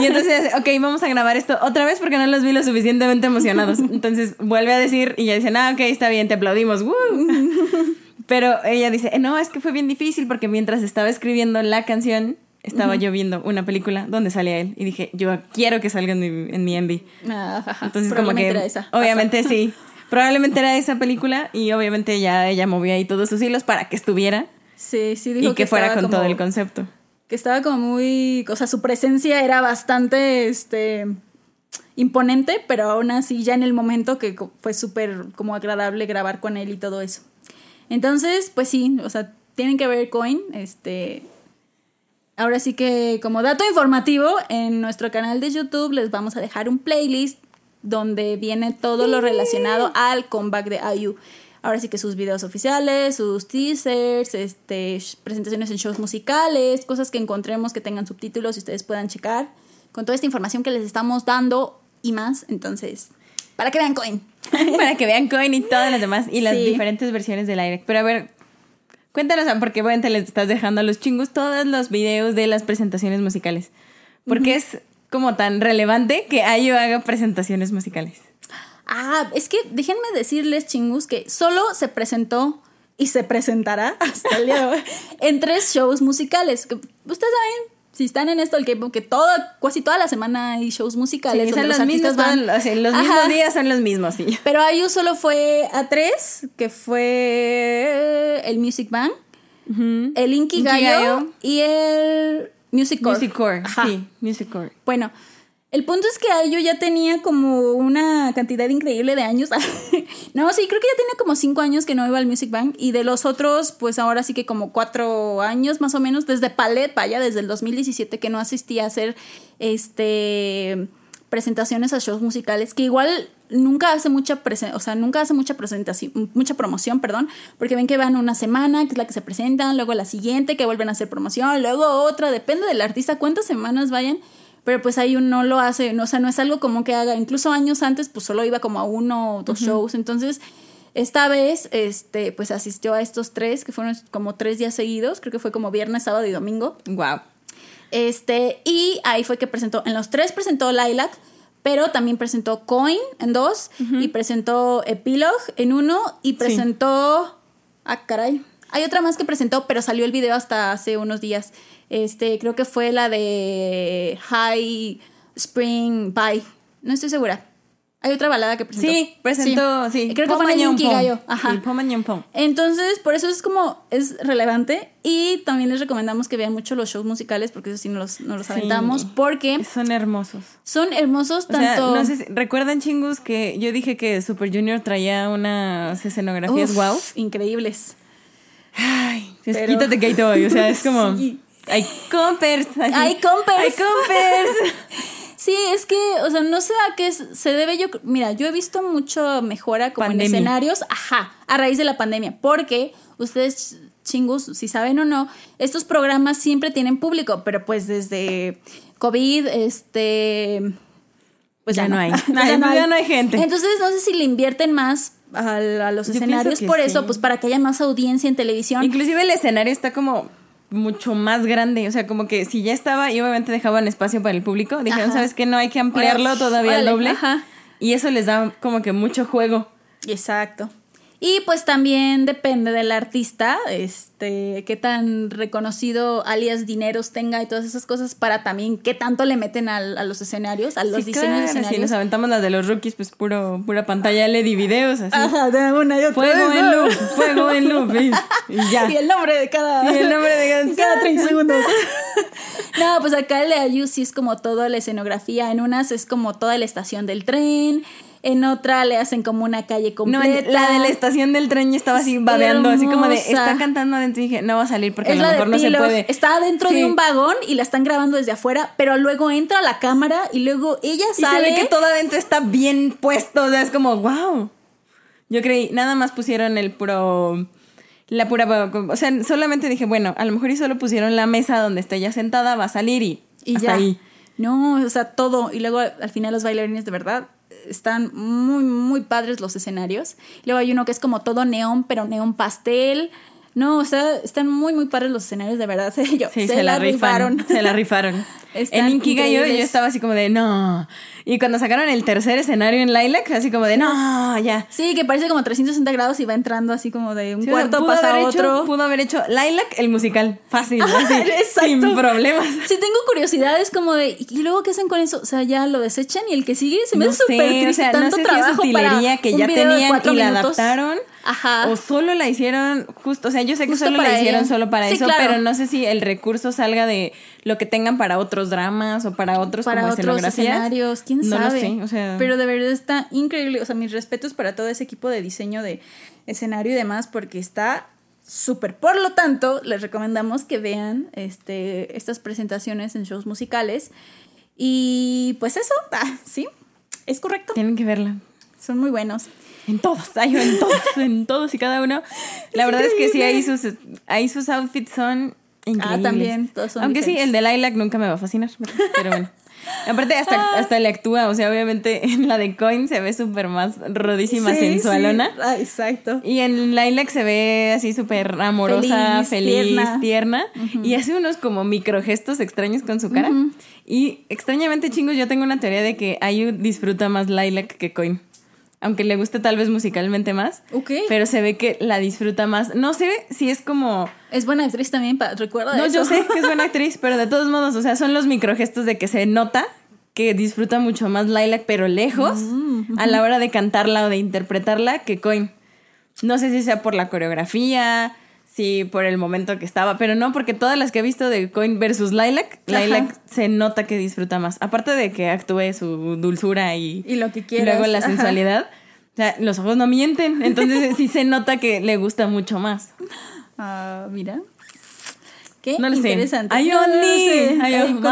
Y *laughs* entonces, ok, vamos a grabar esto otra vez porque no los vi lo suficientemente emocionados. *laughs* Entonces vuelve a decir y ya dicen, ah, ok, está bien, te aplaudimos. ¡Woo! *laughs* Pero ella dice, "Eh, no, es que fue bien difícil porque mientras estaba escribiendo la canción, estaba yo viendo una película donde salía él. Y dije, yo quiero que salga en mi, en mi MV. Ah, Entonces, como que. era esa, obviamente sí. Probablemente era esa película y obviamente ya ella movía ahí todos sus hilos para que estuviera Sí, sí, dijo y que, fuera con como- todo el concepto. Que estaba como muy, o sea, su presencia era bastante, este, imponente, pero aún así ya en el momento que fue súper como agradable grabar con él y todo eso. Entonces, pues sí, o sea, tienen que ver Coin, este, ahora sí que como dato informativo, en nuestro canal de YouTube les vamos a dejar un playlist donde viene todo lo relacionado al comeback de IU. Ahora sí que sus videos oficiales, sus teasers, este, presentaciones en shows musicales, cosas que encontremos que tengan subtítulos y ustedes puedan checar. Con toda esta información que les estamos dando y más, entonces, para que vean Coin. *laughs* para que vean Coin y todas las demás y las Sí. diferentes versiones del aire. Pero a ver, cuéntanos, porque obviamente les estás dejando a los chingos todos los videos de las presentaciones musicales. Porque es como tan relevante que Ayu haga presentaciones musicales. Ah, es que déjenme decirles, chingus, que solo se presentó y se presentará *laughs* hasta el día de hoy en tres shows musicales. Que ustedes saben, si están en esto el K-pop, que toda, casi toda la semana hay shows musicales. Sí, son los los mismos, van. todos- o sea, los Ajá. mismos días son los mismos, sí. Pero IU solo fue a tres, que fue el Music Bank, el Inkigayo Inkigayo. y el Music Core. Music Core, Ajá. sí, Music Core. Bueno, el punto es que yo ya tenía como una cantidad increíble de años. *laughs* no, sí, creo que ya tenía como cinco años que no iba al Music Bank. Y de los otros, pues ahora sí que como cuatro años más o menos, desde Palet, vaya, desde el 2017 que no asistía a hacer este presentaciones a shows musicales, que igual nunca hace mucha presen- o sea, nunca hace mucha presentación, mucha promoción, perdón, porque ven que van una semana, que es la que se presentan, luego la siguiente, que vuelven a hacer promoción, luego otra, depende del artista cuántas semanas vayan, pero pues ahí uno no lo hace, no, o sea, no es algo como que haga, incluso años antes, pues solo iba como a uno o dos shows, entonces Esta vez, este, pues asistió a estos tres, que fueron como tres días seguidos, creo que fue como viernes, sábado y domingo. Wow. Este, y ahí fue que presentó, en los tres presentó Lilac, pero también presentó Coin en dos, y presentó Epilogue en uno, y presentó... Ah, caray. Hay otra más que presentó, pero salió el video hasta hace unos días. Este, creo que fue la de High Spring Bye. No estoy segura. Hay otra balada que presentó. Sí, presentó, sí. Creo que fue en Gallo. Ajá. Sí. Entonces, por eso es como, es relevante. Y también les recomendamos que vean mucho los shows musicales, porque eso sí no los, no los Sí. aventamos, porque Son hermosos. son hermosos O sea, tanto... no sé si- ¿recuerdan chingus que yo dije que Super Junior traía unas escenografías Uf, wow? increíbles. Ay, es- Pero- quítate que hay todo, o sea, es como Sí. hay compers. Hay compers. Hay compers. *laughs* Sí, es que, o sea, no sé a qué se debe yo. Mira, yo he visto mucho mejora como Pandemia. en escenarios, ajá, a raíz de la pandemia, porque ustedes chingus, si saben o no, estos programas siempre tienen público, pero pues desde COVID, este. Pues Ya no hay. *laughs* Pues Ay, ya no hay gente. Entonces, no sé si le invierten más a, a los Yo escenarios por eso, pues para que haya más audiencia en televisión. Inclusive el escenario está como mucho más grande, o sea, como que si ya estaba y obviamente dejaban espacio para el público, dijeron, Ajá. ¿sabes qué? No hay que ampliarlo todavía al doble. ajá. Y eso les da como que mucho juego. Exacto. Y pues también depende del artista, este, qué tan reconocido alias dineros tenga y todas esas cosas para también qué tanto le meten al- a los escenarios, a los Sí, diseños de claro, Si escenarios. nos aventamos las de los rookies, pues puro, pura pantalla LED y videos, así. Ajá, de una y otra Fuego vez, en ¿no? loop, fuego en loop. Y, y ya. *laughs* Y el nombre de cada, Y el nombre de cada- *laughs* cada 30 segundos. *laughs* no, pues acá el de Ayu sí es como toda la escenografía. En unas es como toda la estación del tren. En otra le hacen como una calle No, completa. la de la estación del tren yo estaba así babeando, así como de, está cantando dije, no va a salir porque es a lo mejor no se puede. Está dentro Sí. de un vagón y la están grabando desde afuera, pero luego entra la cámara y luego ella Y sale. se ve que todo adentro está bien puesto, o sea, es como, wow. Yo creí, nada más pusieron el puro, la pura, o sea, solamente dije, bueno, a lo mejor y solo pusieron la mesa donde está ella sentada, va a salir y, y hasta ya. ahí. No, o sea, todo. Y luego al final los bailarines de verdad están muy, muy padres los escenarios. Luego hay uno que es como todo neón, pero neón pastel. No, o sea, están muy, muy padres los escenarios, de verdad. *laughs* Yo, Sí, se, la rifaron. *laughs* Se la rifaron. En Inkigayo yo estaba así como de, no. Y cuando sacaron el tercer escenario en Lilac, así como de, no, ya. Sí, que parece como 360 grados y va entrando así como de un Sí, cuarto pasa a hecho- otro. pudo haber hecho Lilac el musical. Fácil, así, *laughs* sin problemas. Sí, tengo curiosidades como de, ¿y luego qué hacen con eso? O sea, ya lo desechan y el que sigue se me No hace súper sé, triste. o sea, tanto no sé si es trabajo para que un ya tenían y la adaptaron. Ajá. O solo la hicieron justo, o sea, yo sé que Justo solo la hicieron ella. solo para Sí, eso, claro. pero no sé si el recurso salga de lo que tengan para otros dramas o para otros para como otros escenarios, quién no sabe. Lo sé, o sea, Pero de verdad está increíble. O sea, mis respetos para todo ese equipo de diseño de escenario y demás, porque está súper. Por lo tanto, les recomendamos que vean este, estas presentaciones en shows musicales. Y pues eso, *laughs* ah, sí, es correcto. tienen que verla. Son muy buenos. En todos, hay en todos, *laughs* en todos y cada uno. La verdad es que sí, ahí sus, ahí sus outfits son increíbles. Ah, también, todos son Aunque sí, el de Lilac nunca me va a fascinar, pero bueno. Aparte, hasta, Ah. hasta le actúa, o sea, obviamente en la de Coin se ve súper más rodísima, Sí, sensualona. sí. Ah, exacto. Y en Lilac se ve así súper amorosa, Feliz, feliz, tierna. tierna. Y hace unos como microgestos extraños con su cara. Y extrañamente, chingos, yo tengo una teoría de que Ayu disfruta más Lilac que Coin. Aunque le guste tal vez musicalmente más. Ok. Pero se ve que la disfruta más. No sé si es como... Es buena actriz también, recuerda No, eso. yo sé *laughs* que es buena actriz, pero de todos modos, o sea, son los microgestos de que se nota que disfruta mucho más Lilac, pero lejos, Mm, a la hora de cantarla o de interpretarla, que Coin. No sé si sea por la coreografía, si por el momento que estaba, pero no, porque todas las que he visto de Coin versus Lilac, Ajá. Lilac se nota que disfruta más. Aparte de que actúe su dulzura y, Y lo que quieras. luego la ajá. sensualidad. O sea, los ojos no mienten, entonces *laughs* sí se nota que le gusta mucho más. Ah, mira. Qué No lo sé. interesante. Ay, No, no lo sé. Ay. *laughs*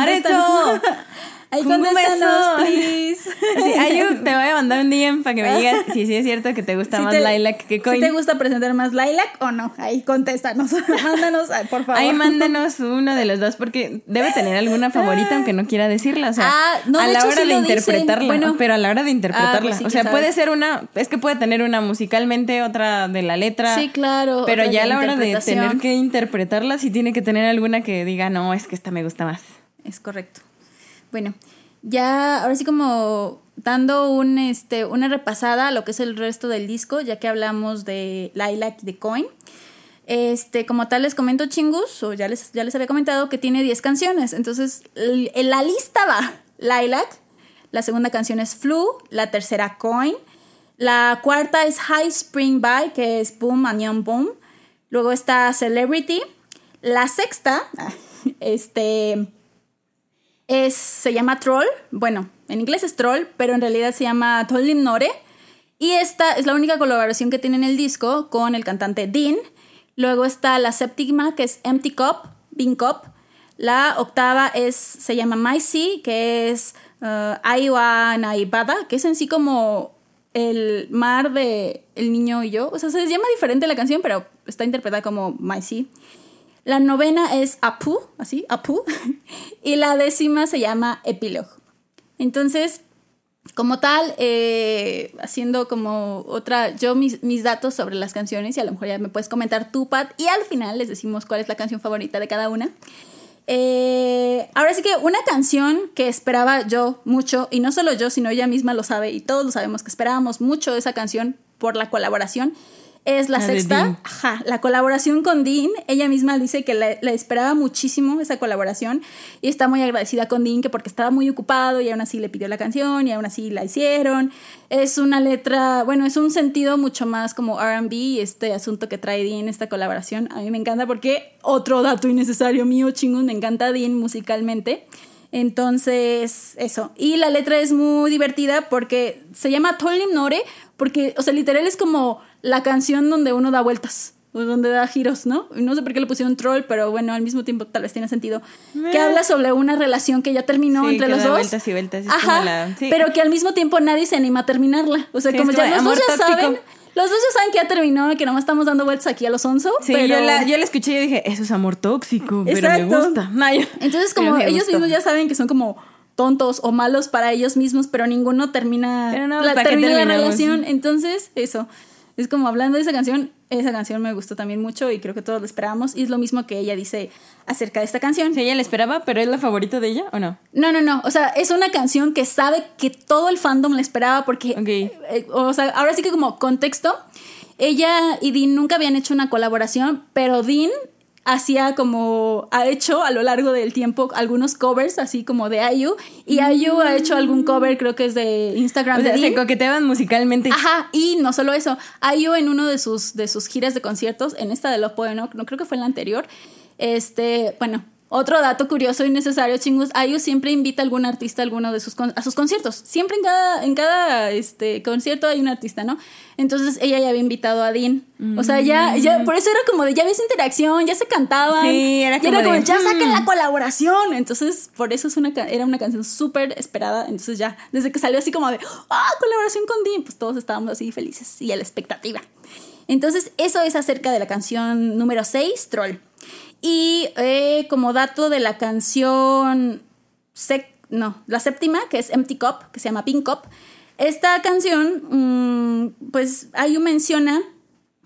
Ahí contéstanos, please. *laughs* Sí, Ayu, te voy a mandar un DM para que me digas si sí es cierto que te gusta *laughs* Si más te- Lilac que Si Coin. te gusta presentar más Lilac o no, ahí contéstanos. *laughs* Mándanos, por favor. Ahí mándenos uno de los dos porque debe tener alguna favorita aunque no quiera decirla, o sea, Ah, no, a la hecho hora sí de interpretarla, Bueno. pero a la hora de interpretarla, Ah, pues sí, o sea, puede ser una, es que puede tener una musicalmente, otra de la letra. Sí, claro, Pero ya a la hora de tener que interpretarla, sí tiene que tener alguna que diga, no, es que esta me gusta más. Es correcto. Bueno, ya ahora sí como dando un este una repasada a lo que es el resto del disco, ya que hablamos de Lilac de Coin. Este, como tal les comento chingus, o ya les, ya les había comentado que tiene 10 canciones. Entonces, en la lista va Lilac, la segunda canción es Flu, la tercera Coin, la cuarta es High Spring By, que es Boom and Boom. Luego está Celebrity. La sexta, *laughs* este, es, se llama Troll. Bueno, en inglés es Troll, pero en realidad se llama Tollim Nore. Y esta es la única colaboración que tiene en el disco con el cantante Dean. Luego está la séptima, que es Empty Cup, Bean Cup. La octava es, se llama My Sea, que es uh, Aiwa que es en sí como el mar de El Niño y Yo. O sea, se llama diferente la canción, pero está interpretada como My Sea. La novena es Apu, así, Apu. *laughs* y la décima se llama Epílogo. Entonces, como tal, eh, haciendo como otra, yo mis, mis datos sobre las canciones y a lo mejor ya me puedes comentar tú, Pat, y al final les decimos cuál es la canción favorita de cada una. Eh, ahora sí que una canción que esperaba yo mucho, y no solo yo, sino ella misma lo sabe, y todos lo sabemos que esperábamos mucho esa canción por la colaboración, es la, sexta. Ajá, la colaboración con Dean. Ella misma dice que la, la esperaba muchísimo esa colaboración y está muy agradecida con Dean que porque estaba muy ocupado y aún así le pidió la canción y aún así la hicieron. Es una letra, bueno, es un sentido mucho más como RB, este asunto que trae Dean, esta colaboración. A mí me encanta porque otro dato innecesario mío, chingón, me encanta Dean musicalmente. Entonces, eso. Y la letra es muy divertida porque se llama Tolim Nore, porque, o sea, literal es como la canción donde uno da vueltas, donde da giros, ¿no? No sé por qué le pusieron troll, pero bueno, al mismo tiempo tal vez tiene sentido. Que Eh. habla sobre una relación que ya terminó Sí, entre que los da dos. vueltas y vueltas, Ajá, la- sí. pero que al mismo tiempo nadie se anima a terminarla. O sea, Sí, como ya los dos ya saben. Los dos ya saben que ya terminó, que nomás estamos dando vueltas aquí a los onzo. Sí, pero... yo, la, yo la escuché y dije, eso es amor tóxico, pero me Exacto. gusta. No, yo- Entonces, como ellos gustó. mismos ya saben que son como tontos o malos para ellos mismos, pero ninguno termina, Pero no, la, ¿para qué termina la relación. Entonces, eso. Es como hablando de esa canción, esa canción me gustó también mucho y creo que todos la esperábamos. Y es lo mismo que ella dice acerca de esta canción. Sí, ella la esperaba, pero es la favorita de ella o no? No, no, no. O sea, es una canción que sabe que todo el fandom la esperaba porque. Ok. eh, o sea, ahora sí que como contexto, ella y Dean nunca habían hecho una colaboración, pero Dean hacía como. Ha hecho a lo largo del tiempo algunos covers, así como de Ayu. Y Ayu ha hecho algún cover, creo que es de Instagram O sea, de se coqueteaban musicalmente. Ajá, y no solo eso, Ayu en uno de sus, de sus giras de conciertos, en esta de Love Poem, no, no creo que fue en la anterior, este, bueno, otro dato curioso y necesario, chingus, Ayu siempre invita a algún artista a alguno de sus, a sus conciertos, siempre en cada, en cada este, concierto hay un artista, ¿no? Entonces ella ya había invitado a Dean, o sea, ya, ya, por eso era como de, ya ves interacción, ya se cantaban, Sí, era y como de, ya saquen "Hmm". la colaboración, entonces por eso es una, era una canción súper esperada, entonces ya, desde que salió así como de, ah, colaboración con Dean, pues todos estábamos así felices y a la expectativa. Entonces eso es acerca de la canción número 6, Troll. Y eh, como dato de la canción, sec- no, la séptima, que es Empty Cup, que se llama Pink Cup, esta canción, mm, pues Ayu menciona,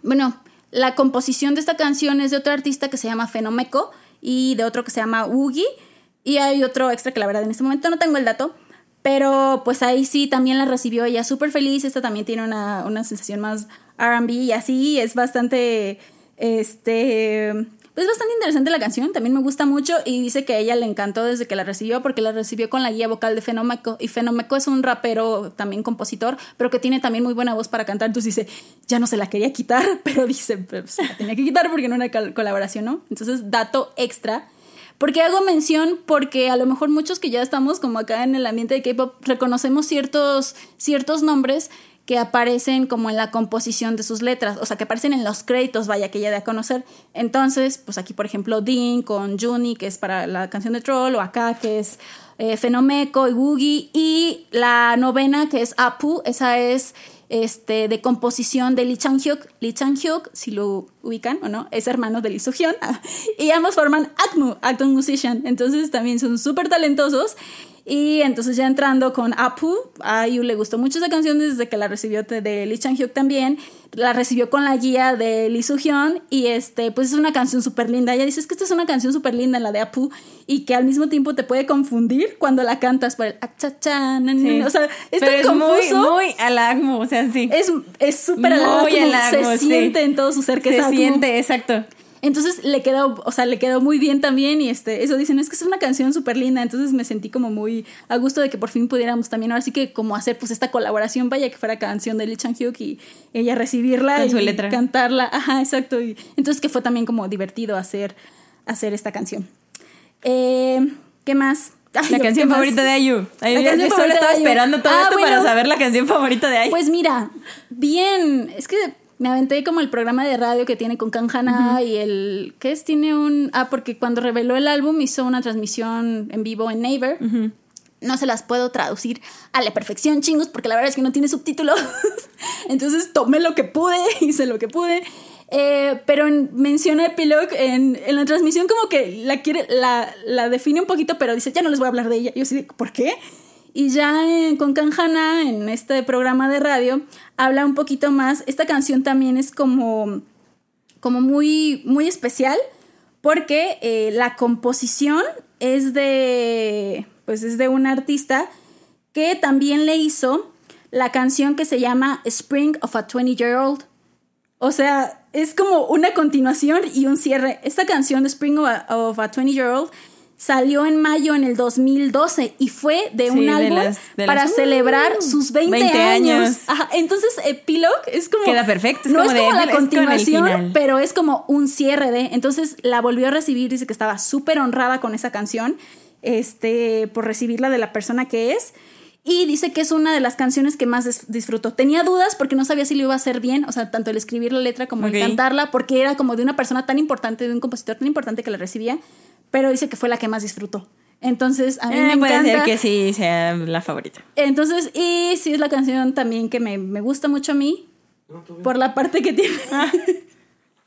bueno, la composición de esta canción es de otro artista que se llama Fenomeco y de otro que se llama Ugi. Y hay otro extra que la verdad en este momento no tengo el dato. Pero pues ahí sí también la recibió ella súper feliz. Esta también tiene una, una sensación más RB y así. Es bastante. Este. Pues bastante interesante la canción. También me gusta mucho. Y dice que a ella le encantó desde que la recibió. Porque la recibió con la guía vocal de Fenomeco. Y Fenomeco es un rapero, también compositor. Pero que tiene también muy buena voz para cantar. Entonces dice, ya no se la quería quitar. *laughs* Pero dice, pues la tenía que quitar porque no era col- colaboración, ¿no? Entonces, dato extra. Porque hago mención porque a lo mejor muchos que ya estamos como acá en el ambiente de K-pop reconocemos ciertos, ciertos nombres que aparecen como en la composición de sus letras, o sea, que aparecen en los créditos, vaya, que ella de a conocer. Entonces, pues aquí, por ejemplo, Dean con Juni, que es para la canción de Troll, o acá, que es eh, Fenomeco y Woogie, y la novena, que es Apu, esa es este, de composición de Lee Chang-hyuk. Lee Chang-hyuk, si lo ubican o no, es hermano de Lee Soo-hyun. *laughs* y ambos forman ACMU, Acton Musician. Entonces también son súper talentosos. Y entonces ya entrando con Apu, a Yu le gustó mucho esa canción desde que la recibió de Lee Chang-hyuk también. La recibió con la guía de Lee Soo-hyun y este, pues es una canción súper linda. Ella dice, es que esta es una canción súper linda, la de Apu, y que al mismo tiempo te puede confundir cuando la cantas por el sí. O sea, es Pero es muy, muy alagmo, o sea, sí. Es súper alagmo, se siente en todo su ser que se siente, exacto. Entonces le quedó, o sea, le quedó muy bien también y este, eso dicen, es que es una canción súper linda, entonces me sentí como muy a gusto de que por fin pudiéramos también, ahora sí que como hacer pues esta colaboración, vaya que fuera canción de Lee Chang-hyuk y ella recibirla y cantarla, ajá, exacto, y entonces que fue también como divertido hacer, hacer esta canción. Eh, ¿Qué más? la canción favorita de Ayu. la canción solo estaba esperando todo ah, esto para saber la canción favorita de Ayu. Pues mira, bien, es que me aventé como el programa de radio que tiene con Kanjana y el... ¿Qué es? Tiene un... Ah, porque cuando reveló el álbum hizo una transmisión en vivo en Naver. No se las puedo traducir a la perfección, chingos, porque la verdad es que no tiene subtítulos. *laughs* Entonces tomé lo que pude, *laughs* hice lo que pude. Eh, pero menciona Epilogue en, en, la transmisión como que la quiere, la, la define un poquito, pero dice, ya no les voy a hablar de ella. Yo sí, ¿por qué? Y ya con Kanjana, en este programa de radio, habla un poquito más. Esta canción también es como, como muy, muy especial porque eh, la composición es de, pues es de un artista que también le hizo la canción que se llama Spring of a 20 Year Old. O sea, es como una continuación y un cierre. Esta canción de Spring of a, a 20 Year Old salió en mayo en el 2012 y fue de un álbum para celebrar uh, sus 20, años. entonces Epilogue es como... Queda perfecto. no es como la continuación, pero es como un cierre de... Entonces la volvió a recibir, dice que estaba súper honrada con esa canción, este, por recibirla de la persona que es. Y dice que es una de las canciones que más disfrutó. Tenía dudas porque no sabía si lo iba a hacer bien, o sea, tanto el escribir la letra como el cantarla, porque era como de una persona tan importante, de un compositor tan importante que la recibía pero dice que fue la que más disfrutó. Entonces, a mí eh, me puede encanta. ser que sí sea la favorita. Entonces, y sí es la canción también que me, gusta mucho a mí, por la parte que tiene. Ah. *laughs*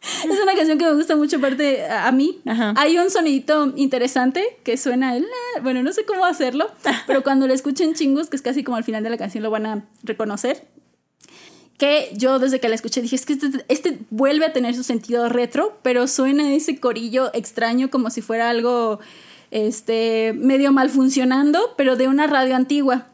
es una canción que me gusta mucho parte a, mí. Hay un sonidito interesante que suena el... Bueno, no sé cómo hacerlo, *laughs* pero cuando lo escuchen chingos, que es casi como al final de la canción, lo van a reconocer que yo desde que la escuché dije, es que este, este, vuelve a tener su sentido retro, pero suena ese corillo extraño como si fuera algo este, medio mal funcionando, pero de una radio antigua.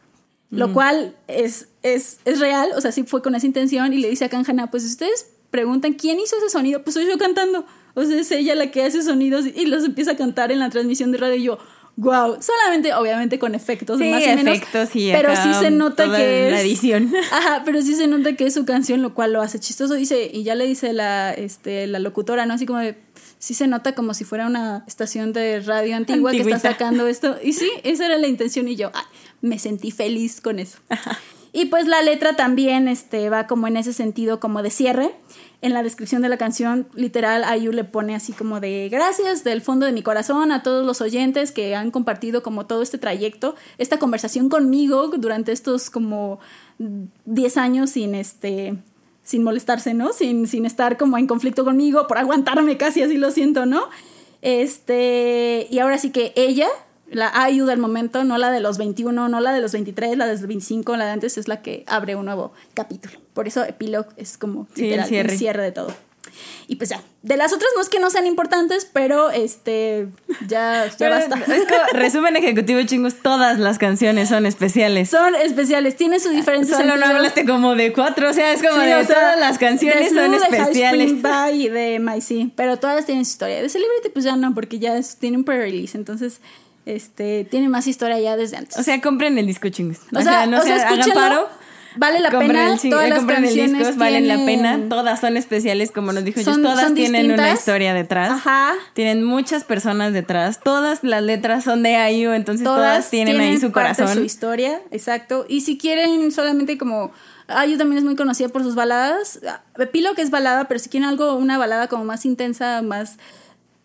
Lo cual es, es, es, real, o sea, sí fue con esa intención y le dice a Kanjana, pues ustedes preguntan quién hizo ese sonido, pues soy yo cantando. O sea, es ella la que hace sonidos y los empieza a cantar en la transmisión de radio y yo, wow, solamente obviamente con efectos más o menos, pero sí se nota que es edición. *laughs* Ajá, pero sí se nota que es su canción, lo cual lo hace chistoso. Dice y ya le dice la este la locutora, no así como de sí se nota como si fuera una estación de radio antigua que está sacando *laughs* esto. Y sí, esa era la intención y yo me sentí feliz con eso. Y pues la letra también este, va como en ese sentido como de cierre en la descripción de la canción, literal, Ayu le pone así como de gracias del fondo de mi corazón a todos los oyentes que han compartido como todo este trayecto, esta conversación conmigo durante estos como 10 años sin este sin molestarse, ¿no? Sin, sin estar como en conflicto conmigo, por aguantarme casi, así lo siento, ¿no? Este, y ahora sí que ella, la IU del momento, no la de los 21, no la de los 23, la de los 25, la de antes es la que abre un nuevo capítulo. Por eso epílogo es como el, cierre. de todo. Y pues ya, de las otras no es que no sean importantes, pero este ya, ya basta. Es resumen ejecutivo chingos, todas las canciones son especiales. Son especiales, tienen su diferencia. Solo no hablaste como de cuatro, o sea, es como de todas las canciones son especiales. De y de My C, pero todas tienen su historia. De Celebrity pues ya no, porque ya es, tiene un pre-release, entonces este, tiene más historia ya desde antes. O sea, compren el disco chingos. O, sea, no se hagan paro. Vale la pena. todas las canciones el valen la pena. Todas son especiales, como nos dijo son, Todas tienen una historia detrás. Ajá. Tienen muchas personas detrás. Todas las letras son de IU, entonces todas, tienen, ahí su corazón. su historia, exacto. Y si quieren solamente como IU también es muy conocida por sus baladas. Pilo que es balada, pero si quieren algo, una balada como más intensa, más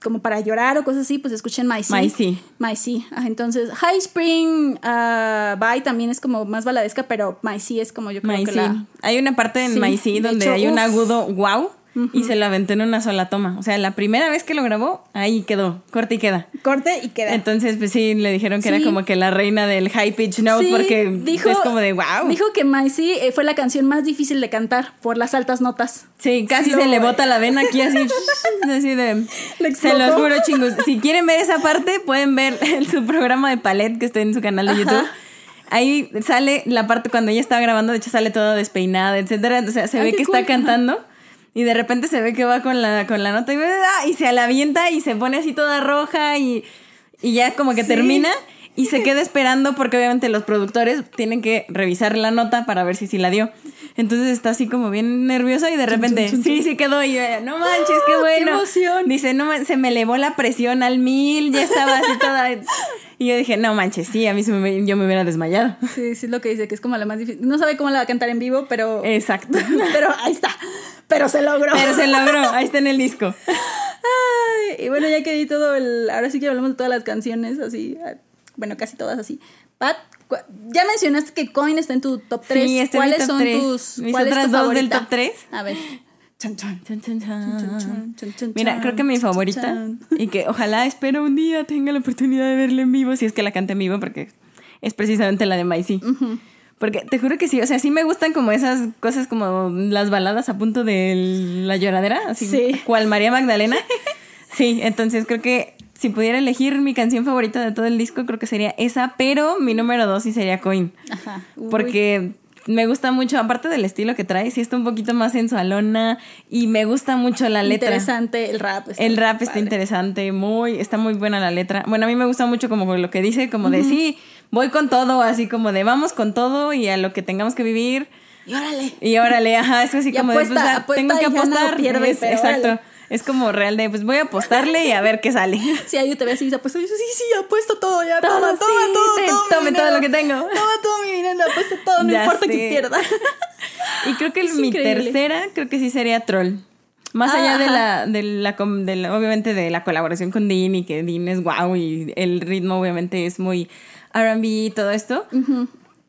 como para llorar o cosas así, pues escuchen My Sea. My Sea. My Sea. Ajá, entonces, High Spring uh, Bye también es como más baladesca, pero My Sea es como yo creo My que Sea. la... Hay una parte en Sí, My Sea donde hecho, hay un agudo wow y se lo aventó en una sola toma. O sea, la primera vez que lo grabó, ahí quedó, corta y queda. Corte y queda. Entonces, pues sí, le dijeron que Sí. era como que la reina del high pitch note Sí, porque dijo- es como de wow. Dijo que Sea eh, fue la canción más difícil de cantar por las altas notas. Sí, casi Sí, se le bota la vena aquí así, *laughs* así de... *laughs* Le Se los juro, chingos. Si quieren ver esa parte, pueden ver *laughs* en su programa de Palette que está en su canal de YouTube. Ahí sale la parte cuando ella estaba grabando, de hecho sale todo despeinada, etcétera. O sea, se Ay, ve que cool. está cantando y de repente se ve que va con la, con la nota y, ¡ah! y se la avienta y se pone así toda roja y, y ya como que Sí. termina y se queda esperando porque obviamente los productores tienen que revisar la nota para ver si sí la dio. Entonces está así como bien nerviosa y de repente, sí, sí quedó y ella, no manches, qué ¡Ah, qué bueno. emoción! Dice, no, se me elevó la presión al mil, ya estaba así *laughs* toda. Y yo dije, no manches, sí, a mí se me- yo me hubiera desmayado. Sí, sí es lo que dice, que es como la más difícil. No sabe cómo la va a cantar en vivo, pero... Exacto. *laughs* pero ahí está. Pero se logró. Pero se logró, ahí está en el disco. Ay, y bueno, ya que di todo el... Ahora sí que hablamos de todas las canciones, así. ah, Bueno, casi todas así. Pat, ya mencionaste que Coin está en tu top 3. Sí, está en mi ¿Cuáles top son tres. tus... Mis cuál es otras tu dos del favorita? top tres. A ver. Chan, chan. Chan, Mira, creo que mi favorita, y que ojalá espero un día tenga la oportunidad de verla en vivo, si es que la cante en vivo, porque es precisamente la de Maisy. Porque te juro que sí, o sea, sí me gustan como esas cosas como las baladas a punto de la lloradera, así Sí. cual María Magdalena. *laughs* Sí, entonces creo que si pudiera elegir mi canción favorita de todo el disco, creo que sería esa, pero mi número dos sí sería Coin. Ajá. Uy. Porque me gusta mucho, aparte del estilo que trae, sí está un poquito más sensualona y me gusta mucho la letra. Interesante el rap. está El rap está interesante, muy, está muy buena la letra. Bueno, a mí me gusta mucho como lo que dice, como de sí, voy con todo, así como de vamos con todo y a lo que tengamos que vivir. Y órale. Y órale, ajá, es así Y como apuesta, de pues, apuesta tengo que apostar. pierde, Es- pero exacto. órale. Es como real de pues voy a apostarle y a ver qué sale. *laughs* Si ahí te ves y dice, pues yo sí, sí, apuesto todo ya. Todo, toma, sí, toma, todo, te- todo tome todo lo que tengo. *laughs* Toma todo mi dinero, apuesto todo, no Ya importa sé. que pierda. *laughs* Y creo que mi tercera, creo que sí sería Troll. Más Ah, allá de la, de la, com- de la- obviamente de la colaboración con Dean y que Dean es wow y el ritmo obviamente es muy R&B y todo esto.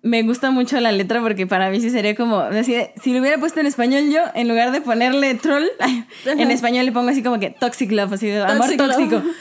Me gusta mucho la letra porque para mí sí sería como, así si lo hubiera puesto en español yo, en lugar de ponerle troll, *laughs* en español le pongo así como que toxic love, así de amor love. tóxico. *laughs*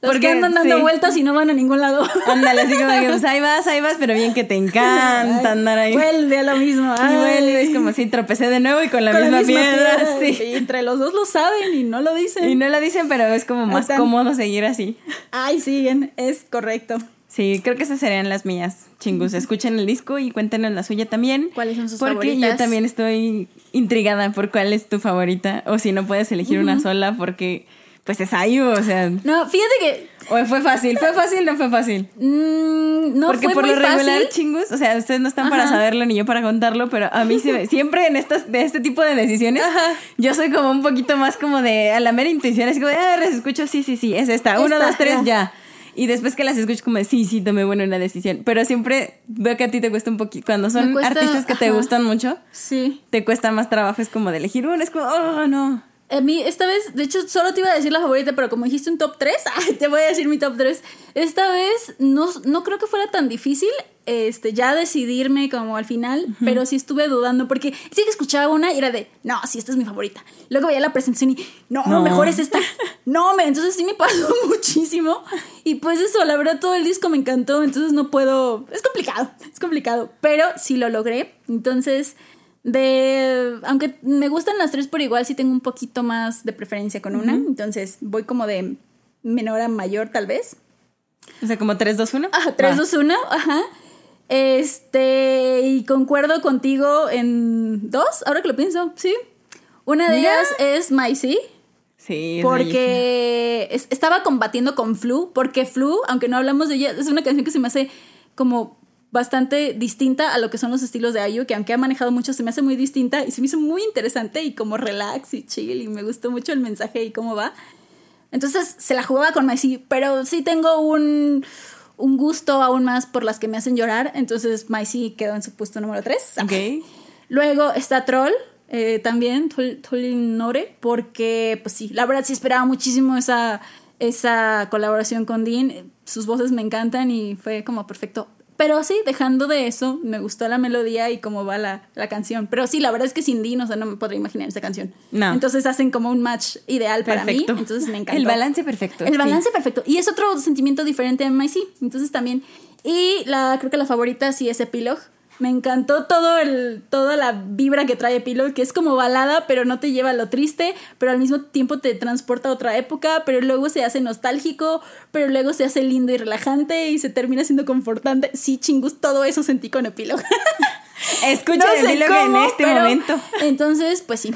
Los que andan dando sí. vueltas y no van a ningún lado. *laughs* Ándale, así como que pues ahí vas, ahí vas, pero bien que te encanta andar ahí. Vuelve a lo mismo. Y ay. vuelve, es como si tropecé de nuevo y con la Con misma, piedra. piedra. Sí. Y entre los dos lo saben y no lo dicen. Y no lo dicen, pero es como más están. cómodo seguir así. Ay, siguen, es correcto. Sí, creo que esas serían las mías. Chingus, escuchen el disco y cuéntenos la suya también. ¿Cuáles son sus Porque favoritas? yo también estoy intrigada por cuál es tu favorita. O si no puedes elegir una sola, porque pues es Ayu, o sea. No, fíjate que O fue fácil, fue fácil, no fue fácil. mm, no porque fue por muy lo regular, fácil. chingus, o sea, ustedes no están para saberlo ni yo para contarlo, pero a mí se me- *laughs* siempre en estas, de este tipo de decisiones, Ajá. yo soy como un poquito más como de a la mera intuición, así como de, ah, escucho, sí, sí, sí, es esta, uno, dos, tres, ya. ya. Y después que las escucho como sí, sí, tomé buena una decisión. Pero siempre veo que a ti te cuesta un poquito, cuando son cuesta, artistas que te gustan mucho, Sí. te cuesta más trabajo, es como de elegir uno, es como, oh, no. A mí, esta vez, de hecho, solo te iba a decir la favorita, pero como dijiste un top 3, *laughs* te voy a decir mi top 3. Esta vez no, no creo que fuera tan difícil este, ya decidirme como al final, pero sí estuve dudando, porque sí que escuchaba una y era de, no, sí, esta es mi favorita. Luego veía la presentación y, no, No. mejor es esta. *laughs* No, me, entonces sí me pasó *laughs* muchísimo. Y pues eso, la verdad, todo el disco me encantó, entonces no puedo. Es complicado, es complicado, pero sí lo logré. Entonces. De. Aunque me gustan las tres por igual, sí tengo un poquito más de preferencia con una. Entonces voy como de menor a mayor, tal vez. O sea, como 3, 2, 1. Ajá, 3, 2, 1, ajá. Este. Y concuerdo contigo en dos, ahora que lo pienso, sí. Una de Mira. ellas es My Sea. Sí, es. Porque es- estaba combatiendo con Flu, porque Flu, aunque no hablamos de ella, es una canción que se me hace como bastante distinta a lo que son los estilos de Ayu, que aunque ha manejado mucho, se me hace muy distinta y se me hizo muy interesante y como relax y chill y me gustó mucho el mensaje y cómo va. Entonces se la jugaba con My pero sí tengo un, un gusto aún más por las que me hacen llorar, entonces My quedó en su puesto número 3. Ok. Luego está Troll, eh, también, Nore, porque, pues sí, la verdad sí esperaba muchísimo esa, esa colaboración con Dean. Sus voces me encantan y fue como perfecto. Pero sí, dejando de eso, me gustó la melodía y cómo va la, la canción. Pero sí, la verdad es que sin Dean, o sea, no me podría imaginar esa canción. No. Entonces hacen como un match ideal para mí. Entonces me encanta. El balance perfecto. El balance perfecto. Y es otro sentimiento diferente a MIC. Entonces también. Y la, creo que la favorita sí es Epilogue me encantó todo el, toda la vibra que trae Epilogue, que es como balada, pero no te lleva a lo triste, pero al mismo tiempo te transporta a otra época, pero luego se hace nostálgico, pero luego se hace lindo y relajante y se termina siendo confortante. Sí, chingus, todo eso sentí con Epilogue. *laughs* Escucha no en este momento. Entonces, pues sí.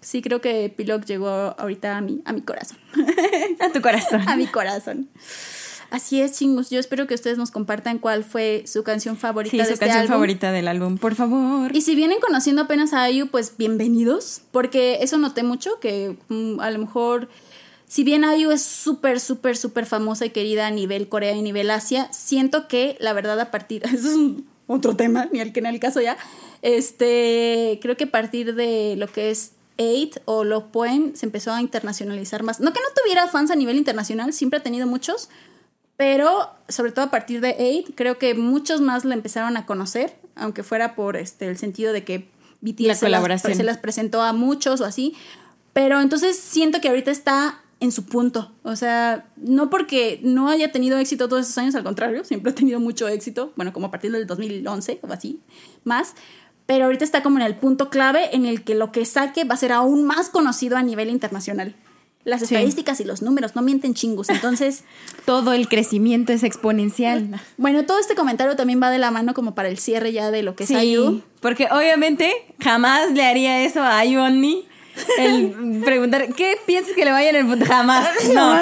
Sí, creo que Epilogue llegó ahorita a mi, a mi corazón. *laughs* a tu corazón. *laughs* a mi corazón. Así es, chingos. Yo espero que ustedes nos compartan cuál fue su canción favorita de su este canción favorita del álbum, por favor. Y si vienen conociendo apenas a IU, pues bienvenidos, porque eso noté mucho, que mm, a lo mejor, si bien IU es súper, súper, súper famosa y querida a nivel Corea y nivel Asia, siento que la verdad a partir, *laughs* eso es otro tema, ni al que en el caso ya, este, creo que a partir de lo que es Eight o Love Poem se empezó a internacionalizar más. No que no tuviera fans a nivel internacional, siempre ha tenido muchos, pero sobre todo a partir de Eight, creo que muchos más la empezaron a conocer, aunque fuera por este el sentido de que BTS se las, presentó a muchos o así. Pero entonces siento que ahorita está en su punto. O sea, no porque no haya tenido éxito todos esos años, al contrario, siempre ha tenido mucho éxito, bueno, como a partir del 2011 o así, más. Pero ahorita está como en el punto clave en el que lo que saque va a ser aún más conocido a nivel internacional. Las estadísticas y los números no mienten chingos, entonces... *laughs* todo el crecimiento es exponencial. Bueno, todo este comentario también va de la mano como para el cierre ya de lo que es sí, Porque obviamente jamás le haría eso a Ayu El *laughs* preguntar, ¿qué piensas que le vaya en el futuro? Jamás. *laughs* No.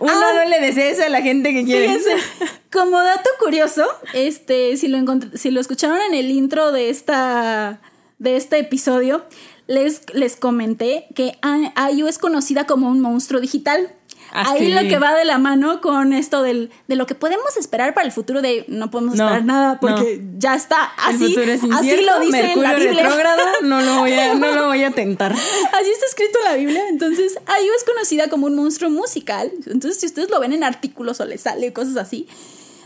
Uno ah. no le desea eso a la gente que quiere. Fíjense, como dato curioso, este, si lo, si lo escucharon en el intro de esta de este episodio, les, les comenté que IU es conocida como un monstruo digital. Ah, Ahí lo que va de la mano con esto del, de lo que podemos esperar para el futuro de no podemos esperar nada porque ya está así, así lo dice en la Biblia. no lo voy a, no lo voy a tentar. *laughs* Así está escrito en la Biblia. Entonces, IU es conocida como un monstruo musical. Entonces, si ustedes lo ven en artículos o les sale cosas así,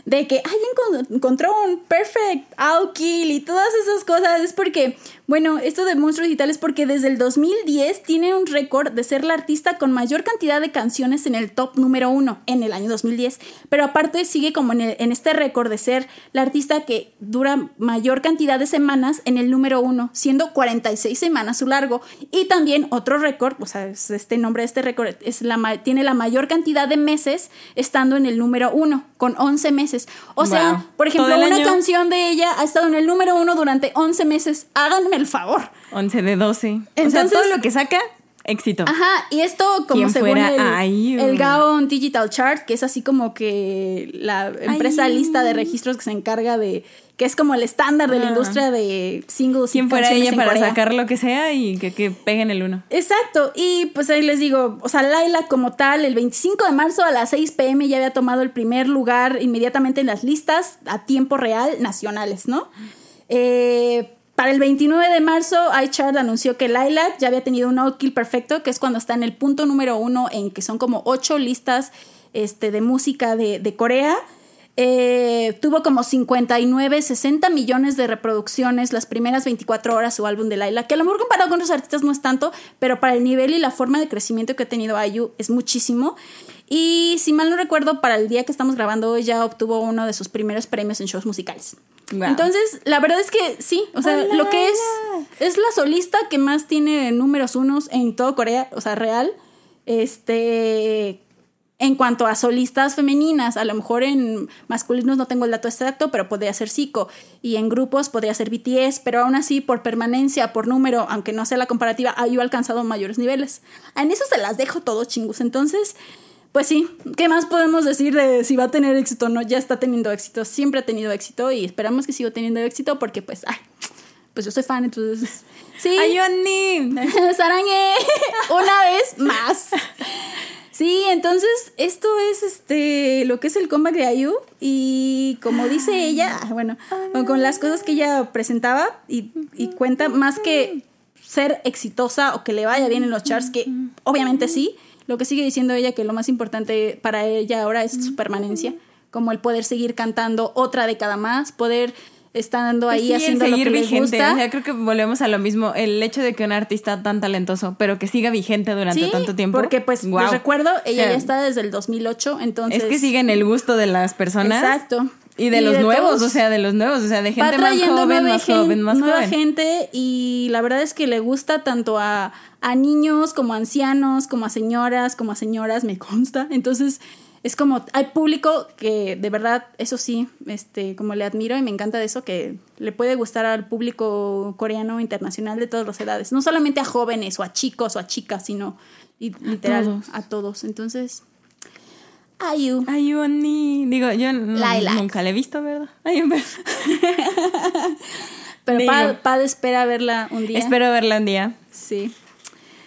de que, ay, encontró un perfect kill y todas esas cosas, es porque bueno, esto de Monstruo Digital es porque desde el 2010 tiene un récord de ser la artista con mayor cantidad de canciones en el top número uno en el año 2010. Pero aparte sigue como en, este récord de ser la artista que dura mayor cantidad de semanas en el número uno, siendo 46 semanas su largo. Y también otro récord, o sea, este nombre de este récord es la, tiene la mayor cantidad de meses estando en el número uno, con 11 meses. O sea, por ejemplo, una canción de ella ha estado en el número uno durante 11 meses. Háganme el favor. 11 de 12. Entonces, todo lo que saca, éxito. Ajá, y esto como según el, el Gaon Digital Chart, que es así como que la empresa lista de registros que se encarga de que es como el estándar de la industria de singles. ¿Quién fuera ella para sacar lo que sea y que, que peguen el uno? Exacto, y pues ahí les digo, o sea, Laila como tal, el 25 de marzo a las 6 pm ya había tomado el primer lugar inmediatamente en las listas a tiempo real nacionales, ¿no? Eh, para el 29 de marzo, iChart anunció que Lilac ya había tenido un outkill perfecto, que es cuando está en el punto número uno, en que son como ocho listas este, de música de, Corea. Eh, tuvo como 59, 60 millones de reproducciones las primeras 24 horas su álbum de Laila, que a lo mejor comparado con otros artistas no es tanto, pero para el nivel y la forma de crecimiento que ha tenido IU es muchísimo. Y si mal no recuerdo, para el día que estamos grabando hoy ya obtuvo uno de sus primeros premios en shows musicales. Entonces, la verdad es que sí, o sea, lo que es es la solista que más tiene números unos en todo Corea, o sea, real. Este, en cuanto a solistas femeninas, a lo mejor en masculinos no tengo el dato exacto, pero podría ser Zico. Y en grupos podría ser BTS, pero aún así, por permanencia, por número, aunque no sea la comparativa, ha alcanzado mayores niveles. En eso se las dejo todo, chingus. Entonces, pues sí, ¿qué más podemos decir de si va a tener éxito o no? Ya está teniendo éxito, siempre ha tenido éxito y esperamos que siga teniendo éxito porque pues, ay, pues yo soy fan, entonces... Sí. ¡Ayoni! *laughs* ¡Sarañe! *laughs* Una vez más. Sí, entonces esto es este lo que es el comeback de Ayu y como dice ella, ah, bueno, con las cosas que ella presentaba y, y cuenta más que ser exitosa o que le vaya bien en los charts, que obviamente sí, lo que sigue diciendo ella que lo más importante para ella ahora es su permanencia, como el poder seguir cantando otra década más, poder estando ahí Pues Sí, haciendo lo que vigente. gusta. O sea, creo que volvemos a lo mismo. El hecho de que un artista tan talentoso, pero que siga vigente durante Sí, tanto tiempo. porque pues les recuerdo, ella O sea, ya está desde el 2008, entonces... Es que siguen el gusto de las personas. Exacto. Y de Y los de nuevos, todos. o sea, de los nuevos, o sea, de gente más joven, nueva, más joven, más nueva joven. gente y la verdad es que le gusta tanto a, a niños como a ancianos, como a señoras, como a señoras, me consta. Entonces es como, hay público que de verdad, eso sí, este, como le admiro y me encanta de eso, que le puede gustar al público coreano internacional de todas las edades, no solamente a jóvenes o a chicos o a chicas, sino y- literal todos. a todos. Entonces, Ayu. Ay, Oni. Digo, yo nunca la he visto, ¿verdad? *laughs* Pero. Pad, Pad espera verla un día. Espero verla un día. Sí.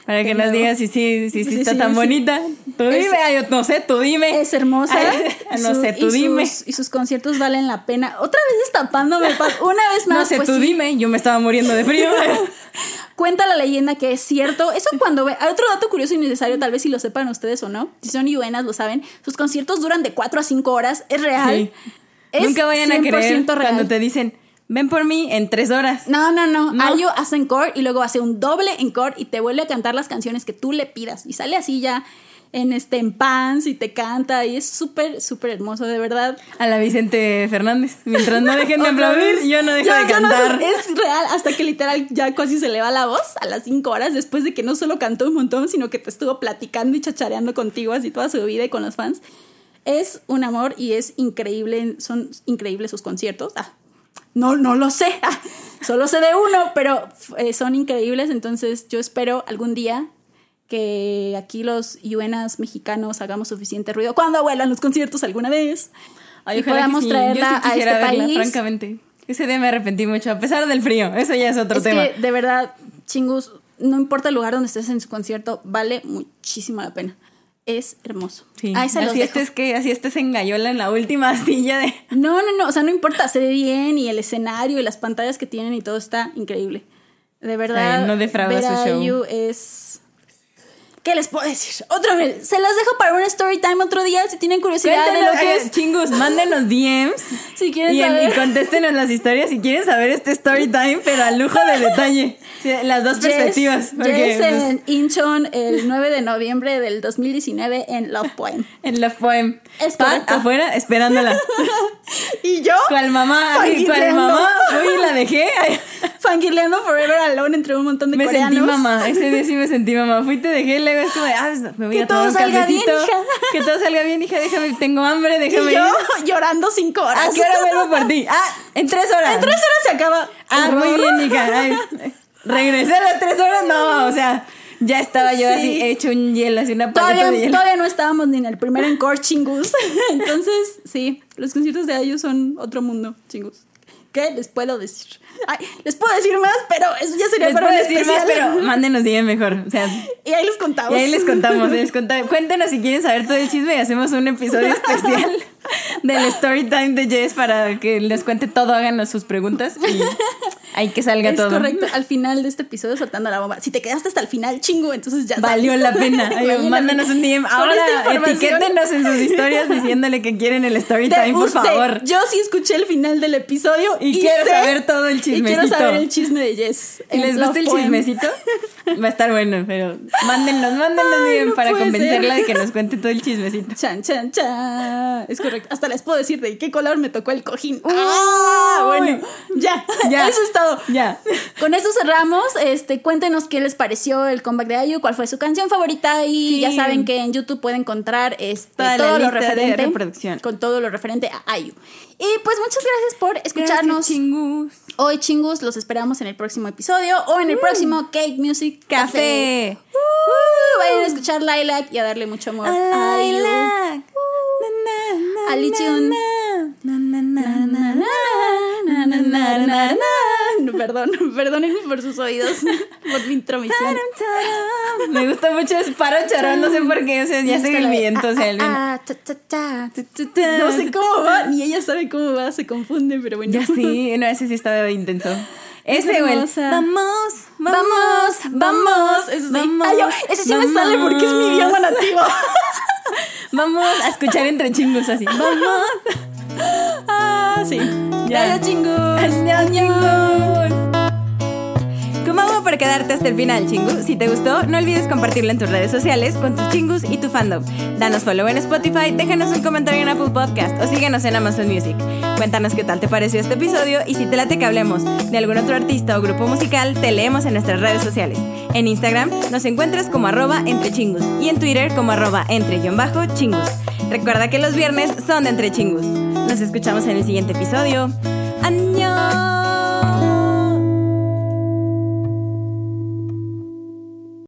Para que nos digas si sí, si, Sí, está sí, tan sí. bonita. Tú Es- dime, ay, yo no sé, tú dime. Es hermosa. Ay, no Su- sé, tú y dime. Sus, y sus conciertos valen la pena. Otra vez destapándome. Una vez más. no sé, pues tú dime. Yo me estaba muriendo de frío. *laughs* Cuenta la leyenda que es cierto. Eso cuando ve. Hay otro dato curioso y necesario, tal vez si lo sepan ustedes o no. Si son yuenas, lo saben. Sus conciertos duran de 4 a 5 horas. Es real. Es Nunca vayan a creer 100% real. cuando te dicen, ven por mí en tres horas. No, no, no. No. Ayo hace encore y luego hace un doble encore y te vuelve a cantar las canciones que tú le pidas. Y sale así ya en este en pants y te canta y es súper, súper hermoso, de verdad. A la Vicente Fernández. Mientras no dejen de *laughs* aplaudir, yo no dejo Ya, de no- cantar. es real, hasta que literal ya casi se le va la voz a las 5 horas después de que no solo cantó un montón, sino que te estuvo platicando y chachareando contigo así toda su vida y con los fans. Es un amor y es increíble, son increíbles sus conciertos. Ah, no, no lo sé, *laughs* solo sé de uno, pero eh, son increíbles, entonces yo espero algún día que aquí los yuenas mexicanos hagamos suficiente ruido cuando vuelan los conciertos alguna vez Ay, y podamos sí. traerla Yo sí a este verla, país. francamente. Ese día me arrepentí mucho, a pesar del frío. Eso ya es otro es tema. que de verdad, chingus, no importa el lugar donde estés en su concierto, vale muchísimo la pena. Es hermoso. Sí. Ahí se así dejo. estés que así estés en gallola en la última *laughs* silla de No, no, no, o sea, no importa, se ve bien y el escenario y las pantallas que tienen y todo está increíble. De verdad, no defrauda su show. IU es... ¿Qué les puedo decir? Otra vez, se las dejo para un story time otro día si tienen curiosidad de lo que es. chingus, mándenos *laughs* DMs Si quieren y, saber. y contéstenos las historias si quieren saber este story time, pero a lujo de detalle. Las dos Jess- perspectivas. porque, Jess pues, en Incheon el 9 de noviembre del 2019 en Love Poem. en Love Poem. Es Pat afuera esperándola. *laughs* ¿Y yo? ¿Cuál mamá? Ay, ¿Cuál Fangirleando. mamá? Fui la dejé. Fangirleando Forever Alone entre un montón de me coreanos. sentí mamá. Ese día sí me sentí mamá. Fui te dejé. Es como de, ah, me voy Que a tomar todo un salga bien, cafecito. hija. *laughs* Que todo salga bien, hija. Déjame, tengo hambre, déjame Y yo ir. *laughs* llorando cinco horas. ¿A qué hora vuelvo por ti? *laughs* Ah, en tres horas. En tres horas se acaba. Ah, muy bien, hija. Ay, regresé a las tres horas. No, o sea, ya estaba yo Sí. así hecho un hielo, así una Todavía, de hielo. todavía no estábamos ni en el primer encore chingus. Entonces, sí, los conciertos de ellos son otro mundo, chingus. ¿Qué les puedo decir? Ay, les puedo decir más, pero eso ya sería Les para puedo un decir más, especial. pero mándenos bien mejor. O sea, *laughs* Y ahí les contamos. y ahí les contamos, les contamos. Cuéntenos si quieren saber todo el chisme y hacemos un episodio especial *laughs* del story time de Jess para que les cuente todo, háganos sus preguntas y hay que salga Es todo. correcto. Al final de este episodio soltando la bomba. Si te quedaste hasta el final, chingo, entonces ya Valió sabes. la pena. *laughs* Ay, Valió mándanos un DM. Ahora etiquétenos en sus historias diciéndole que quieren el story de time, por favor. Yo sí escuché el final del episodio Y quiero sé- saber todo el Y quiero saber el chisme de Jess. Les gusta el chismecito, *laughs* *laughs* va a estar bueno, pero mándennos Ay, bien no para convencerla ser. de que nos *laughs* cuente todo el chismecito. Chan, chan, chan. Es correcto. Hasta les puedo decir de qué color me tocó el cojín. Ah, bueno. Ya, *laughs* Ya. Eso es todo. Ya. Con esto cerramos. Este, cuéntenos qué les pareció el comeback de Ayu, cuál fue su canción favorita y Sí. ya saben que en YouTube pueden encontrar este, Toda todo lo de referente reproducción. con todo lo referente a Ayu. Y pues muchas gracias por escucharnos. Gracias, chingus. Hoy chingus, los esperamos en el próximo episodio o en el próximo Cake Music Café. Café. Uh, vayan a escuchar Lilac y a darle mucho amor a. Lilac. Na, na, na, Ali na, Chun. na, na, na, na, na, Na, na, na, na, na, na, na. Perdón. perdón, perdónenme por sus oídos, por mi intromisión. Me gusta mucho es paro charón, no sé por qué, o sea, ya sé el viento, o sea, el viento. Ah. No sé cómo va, ni ella sabe cómo va, se confunde, pero bueno. Ya sí, no, ese sí estaba intenso. Ese güey. Vamos, Vamos, vamos. Eso sí. Ay, yo- ese sí me sale porque es mi idioma nativo. *laughs* Vamos a escuchar entre chingos así. Vamos. Ah, sí. Ya. Chingos. ¿Cómo hago para quedarte hasta el final, chingus? Si te gustó, no olvides compartirlo en tus redes sociales con tus chingus y tu fandom. Danos follow en Spotify, déjanos un comentario en Apple Podcast o síguenos en Amazon Music. Cuéntanos qué tal te pareció este episodio y si te late que hablemos de algún otro artista o grupo musical, te leemos en nuestras redes sociales. En Instagram nos encuentras como arroba entre y en Twitter como arroba entre guion bajo chingus. Recuerda que los viernes son de entre chingus. Nos escuchamos en el siguiente episodio. ¡Adiós!